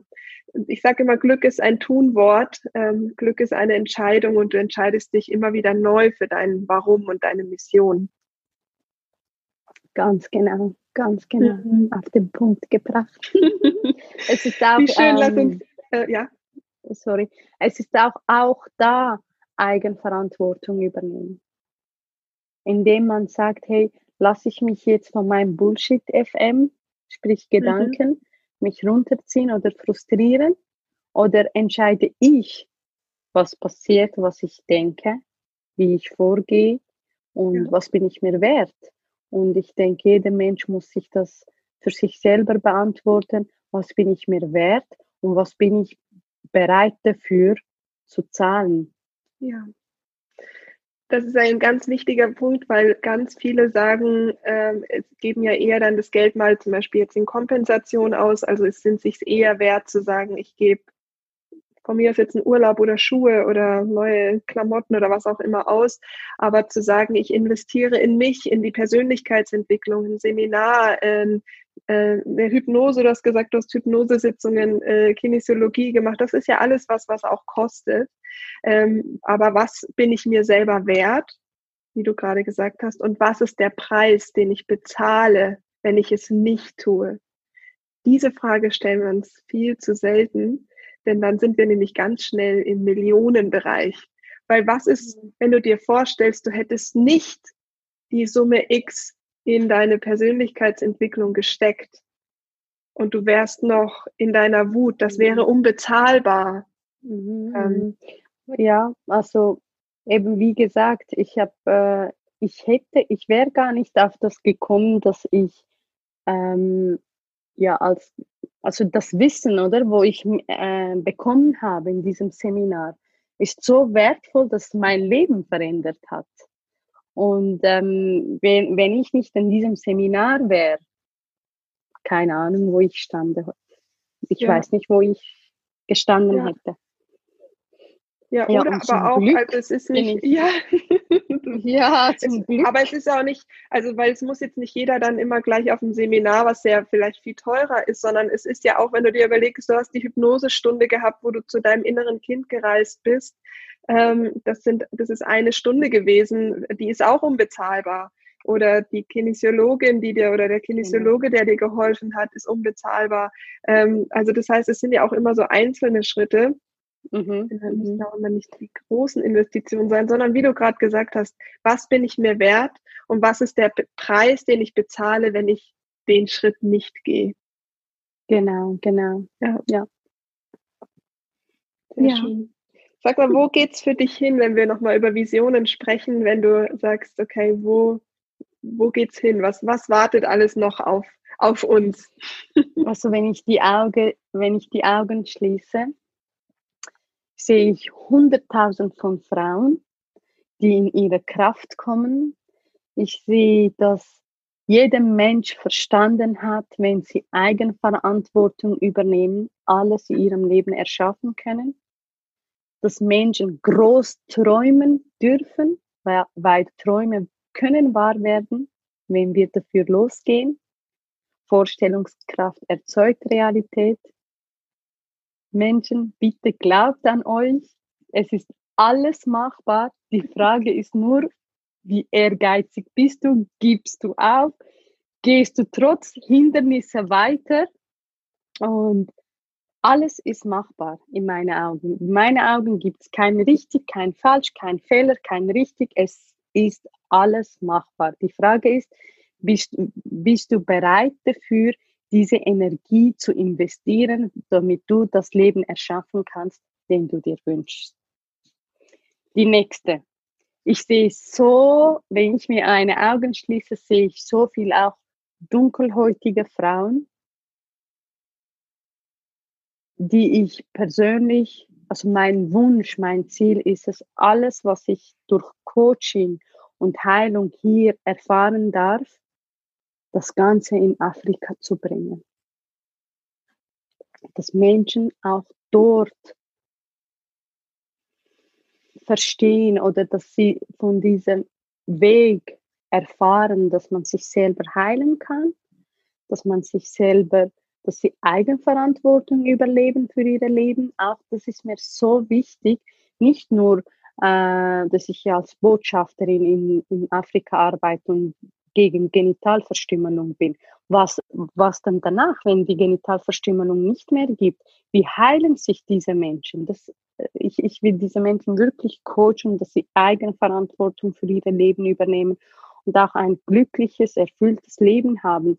ich sage immer, Glück ist ein Tunwort, ähm, Glück ist eine Entscheidung und du entscheidest dich immer wieder neu für dein Warum und deine Mission. Ganz genau, ganz genau, mhm. auf den Punkt gebracht. es ist auch, Wie schön, ähm, lass uns, äh, ja. Sorry, es ist auch, auch da Eigenverantwortung übernehmen. Indem man sagt, hey, lasse ich mich jetzt von meinem Bullshit FM, sprich mhm. Gedanken, mhm mich runterziehen oder frustrieren? Oder entscheide ich, was passiert, was ich denke, wie ich vorgehe und ja. was bin ich mir wert? Und ich denke, jeder Mensch muss sich das für sich selber beantworten, was bin ich mir wert und was bin ich bereit dafür zu zahlen. Ja, das ist ein ganz wichtiger Punkt, weil ganz viele sagen, äh, geben ja eher dann das Geld mal zum Beispiel jetzt in Kompensation aus. Also es sind sich eher wert zu sagen, ich gebe von mir aus jetzt einen Urlaub oder Schuhe oder neue Klamotten oder was auch immer aus, aber zu sagen, ich investiere in mich, in die Persönlichkeitsentwicklung, ein Seminar, äh, eine Hypnose, du hast gesagt, du hast Hypnosesitzungen, äh, Kinesiologie gemacht, das ist ja alles was, was auch kostet. Ähm, aber was bin ich mir selber wert, wie du gerade gesagt hast, und was ist der Preis, den ich bezahle, wenn ich es nicht tue? Diese Frage stellen wir uns viel zu selten, denn dann sind wir nämlich ganz schnell im Millionenbereich. Weil was ist, mhm. wenn du dir vorstellst, du hättest nicht die Summe X in deine Persönlichkeitsentwicklung gesteckt? und du wärst noch in deiner Wut. Das wäre mhm. unbezahlbar. Mhm. Ähm, ja, also eben wie gesagt, ich habe, äh, ich hätte, ich wäre gar nicht auf das gekommen, dass ich ähm, ja als also das Wissen, oder, wo ich äh, bekommen habe in diesem Seminar, ist so wertvoll, dass mein Leben verändert hat. Und ähm, wenn, wenn ich nicht in diesem Seminar wäre, keine Ahnung, wo ich stande. Ich ja. weiß nicht, wo ich gestanden ja. hätte. Ja, ja oder aber auch, Glück also es ist nicht, ja, ja zum Glück. aber es ist auch nicht, also weil es muss jetzt nicht jeder dann immer gleich auf ein Seminar, was ja vielleicht viel teurer ist, sondern es ist ja auch, wenn du dir überlegst, du hast die Hypnosestunde gehabt, wo du zu deinem inneren Kind gereist bist, ähm, das sind, das ist eine Stunde gewesen, die ist auch unbezahlbar oder die Kinesiologin, die dir oder der Kinesiologe, der dir geholfen hat, ist unbezahlbar. Ähm, also das heißt, es sind ja auch immer so einzelne Schritte. Mhm. Dann müssen auch immer nicht die großen Investitionen sein, sondern wie du gerade gesagt hast, was bin ich mir wert und was ist der Preis, den ich bezahle, wenn ich den Schritt nicht gehe. Genau, genau. Ja. ja. Sehr ja. schön. Sag mal, wo geht's für dich hin, wenn wir nochmal über Visionen sprechen, wenn du sagst, okay, wo, wo geht's hin? Was, was wartet alles noch auf, auf uns? Also wenn ich die Augen, wenn ich die Augen schließe, sehe ich hunderttausend von Frauen, die in ihre Kraft kommen. Ich sehe, dass jeder Mensch verstanden hat, wenn sie Eigenverantwortung übernehmen, alles in ihrem Leben erschaffen können. Dass Menschen groß träumen dürfen, weil, Träume können wahr werden, wenn wir dafür losgehen. Vorstellungskraft erzeugt Realität. Menschen, bitte glaubt an euch. Es ist alles machbar. Die Frage ist nur, wie ehrgeizig bist du? Gibst du auf? Gehst du trotz Hindernisse weiter? Und alles ist machbar in meinen Augen. In meinen Augen gibt es kein richtig, kein falsch, kein Fehler, kein richtig. Es ist alles machbar. Die Frage ist, bist, bist du bereit dafür, diese Energie zu investieren, damit du das Leben erschaffen kannst, den du dir wünschst. Die nächste. Ich sehe so, wenn ich mir eine Augen schließe, sehe ich so viel auch dunkelhäutige Frauen, die ich persönlich, also mein Wunsch, mein Ziel ist es, alles, was ich durch Coaching und Heilung hier erfahren darf, das Ganze in Afrika zu bringen. Dass Menschen auch dort verstehen oder dass sie von diesem Weg erfahren, dass man sich selber heilen kann, dass man sich selber, dass sie Eigenverantwortung überleben für ihr Leben. Auch das ist mir so wichtig, nicht nur, äh, dass ich als Botschafterin in, in Afrika arbeite und gegen Genitalverstümmelung bin. Was, was dann danach, wenn die Genitalverstümmelung nicht mehr gibt? Wie heilen sich diese Menschen? Das, äh, ich, ich will diese Menschen wirklich coachen, dass sie Eigenverantwortung für ihr Leben übernehmen und auch ein glückliches, erfülltes Leben haben.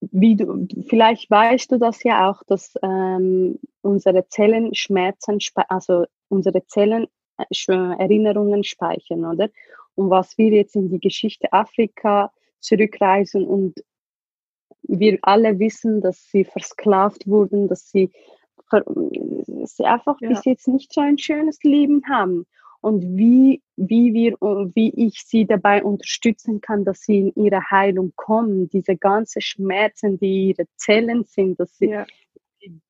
Wie du, vielleicht weißt du das ja auch, dass ähm, unsere Zellen Schmerzen, also unsere Zellen äh, Erinnerungen speichern, oder? Und was wir jetzt in die Geschichte Afrika zurückreisen und wir alle wissen, dass sie versklavt wurden, dass sie, sie einfach ja. bis jetzt nicht so ein schönes Leben haben. Und wie, wie wir, wie ich sie dabei unterstützen kann, dass sie in ihre Heilung kommen, diese ganzen Schmerzen, die ihre Zellen sind, dass sie ja.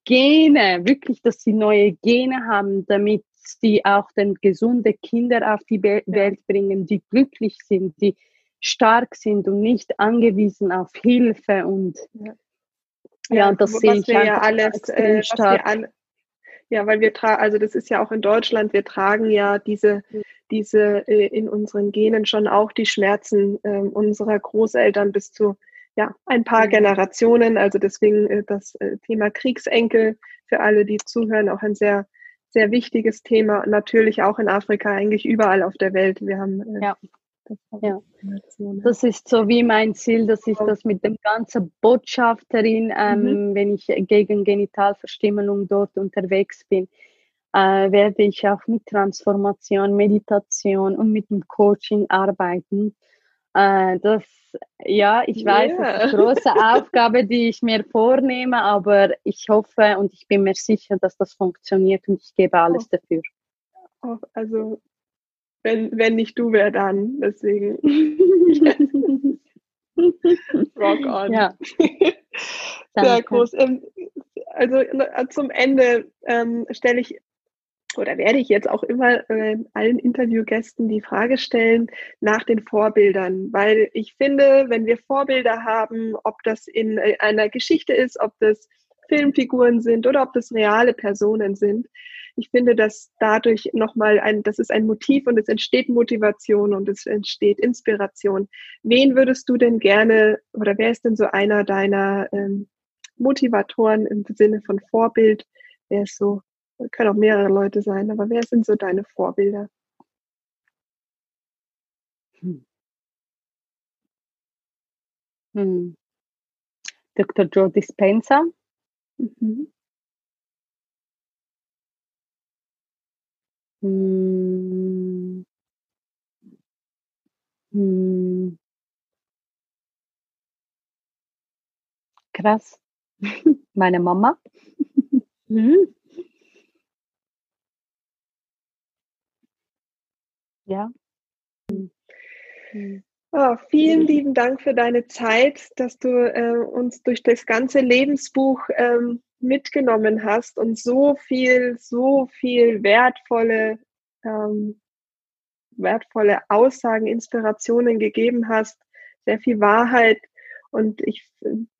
Gene, wirklich, dass sie neue Gene haben, damit die auch dann gesunde Kinder auf die Welt bringen, die glücklich sind, die stark sind und nicht angewiesen auf Hilfe und ja, ja das sehe ich ja alles äh, stark. Alle, ja, weil wir tragen, also das ist ja auch in Deutschland, wir tragen ja diese, diese äh, in unseren Genen schon auch die Schmerzen äh, unserer Großeltern bis zu ja, ein paar mhm. Generationen. Also deswegen äh, das äh, Thema Kriegsenkel für alle, die zuhören, auch ein sehr sehr wichtiges Thema, natürlich auch in Afrika, eigentlich überall auf der Welt. Wir haben äh, ja. Das ja. das ist so wie mein Ziel, dass ich das mit dem ganzen Botschafterin, ähm, mhm. wenn ich gegen Genitalverstümmelung dort unterwegs bin, äh, werde ich auch mit Transformation, Meditation und mit dem Coaching arbeiten. Äh, das, ja, ich weiß, yeah. das ist eine große Aufgabe, die ich mir vornehme, aber ich hoffe und ich bin mir sicher, dass das funktioniert und ich gebe alles oh. dafür. Oh, also, wenn, wenn nicht du, wer dann? Deswegen. Rock on. Ja. Sehr groß. Ähm, also zum Ende ähm, stelle ich oder werde ich jetzt auch immer äh, allen Interviewgästen die Frage stellen nach den Vorbildern, weil ich finde, wenn wir Vorbilder haben, ob das in äh, einer Geschichte ist, ob das Filmfiguren sind oder ob das reale Personen sind, ich finde, dass dadurch nochmal ein, das ist ein Motiv und es entsteht Motivation und es entsteht Inspiration. Wen würdest du denn gerne oder wer ist denn so einer deiner ähm, Motivatoren im Sinne von Vorbild? Wer ist so können auch mehrere Leute sein, aber wer sind so deine Vorbilder? Hm. Hm. Dr. Joe Dispenza. Mhm. Hm. Hm. Krass. Meine Mama. Mhm. Ja. Oh, vielen lieben Dank für deine Zeit, dass du äh, uns durch das ganze Lebensbuch ähm, mitgenommen hast und so viel, so viel wertvolle, ähm, wertvolle Aussagen, Inspirationen gegeben hast, sehr viel Wahrheit. Und ich,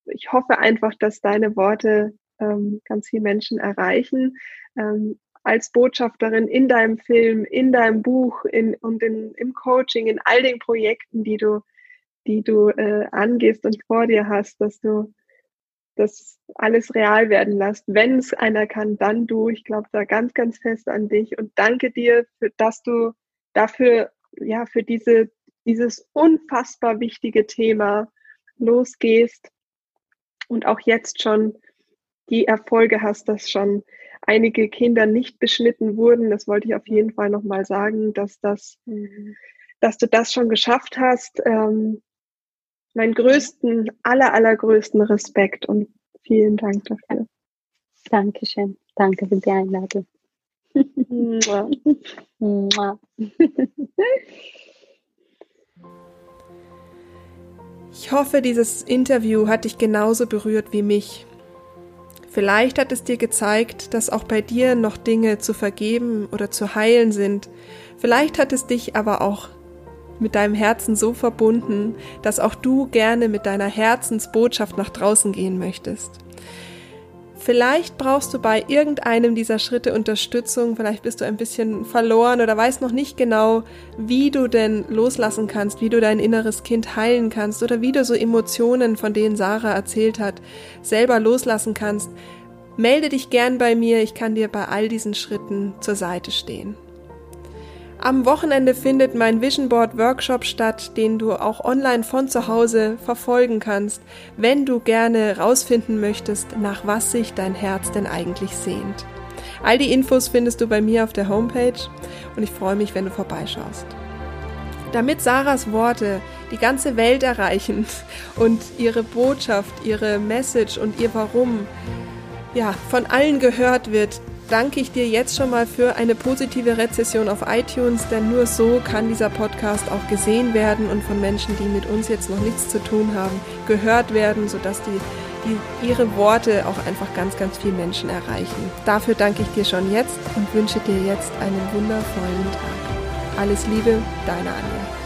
ich hoffe einfach, dass deine Worte ähm, ganz viele Menschen erreichen. Als Botschafterin in deinem Film, in deinem Buch in, und in, im Coaching, in all den Projekten, die du, die du äh, angehst und vor dir hast, dass du das alles real werden lässt. Wenn es einer kann, dann du. Ich glaube da ganz, ganz fest an dich und danke dir, für, dass du dafür, ja, für diese, dieses unfassbar wichtige Thema losgehst und auch jetzt schon die Erfolge hast, dass schon einige Kinder nicht beschnitten wurden. Das wollte ich auf jeden Fall nochmal sagen, dass das, mhm. dass du das schon geschafft hast. Ähm, meinen größten, aller, allergrößten Respekt und vielen Dank dafür. Dankeschön. Danke für die Einladung. ich hoffe, dieses Interview hat dich genauso berührt wie mich. Vielleicht hat es dir gezeigt, dass auch bei dir noch Dinge zu vergeben oder zu heilen sind. Vielleicht hat es dich aber auch mit deinem Herzen so verbunden, dass auch du gerne mit deiner Herzensbotschaft nach draußen gehen möchtest. Vielleicht brauchst du bei irgendeinem dieser Schritte Unterstützung, vielleicht bist du ein bisschen verloren oder weißt noch nicht genau, wie du denn loslassen kannst, wie du dein inneres Kind heilen kannst oder wie du so Emotionen, von denen Sarah erzählt hat, selber loslassen kannst. Melde dich gern bei mir, ich kann dir bei all diesen Schritten zur Seite stehen. Am Wochenende findet mein Vision Board Workshop statt, den du auch online von zu Hause verfolgen kannst, wenn du gerne rausfinden möchtest, nach was sich dein Herz denn eigentlich sehnt. All die Infos findest du bei mir auf der Homepage und ich freue mich, wenn du vorbeischaust. Damit Sarahs Worte die ganze Welt erreichen und ihre Botschaft, ihre Message und ihr Warum ja, von allen gehört wird, danke ich dir jetzt schon mal für eine positive Rezession auf iTunes, denn nur so kann dieser Podcast auch gesehen werden und von Menschen, die mit uns jetzt noch nichts zu tun haben, gehört werden, sodass die, die ihre Worte auch einfach ganz, ganz viele Menschen erreichen. Dafür danke ich dir schon jetzt und wünsche dir jetzt einen wundervollen Tag. Alles Liebe, deine Anja.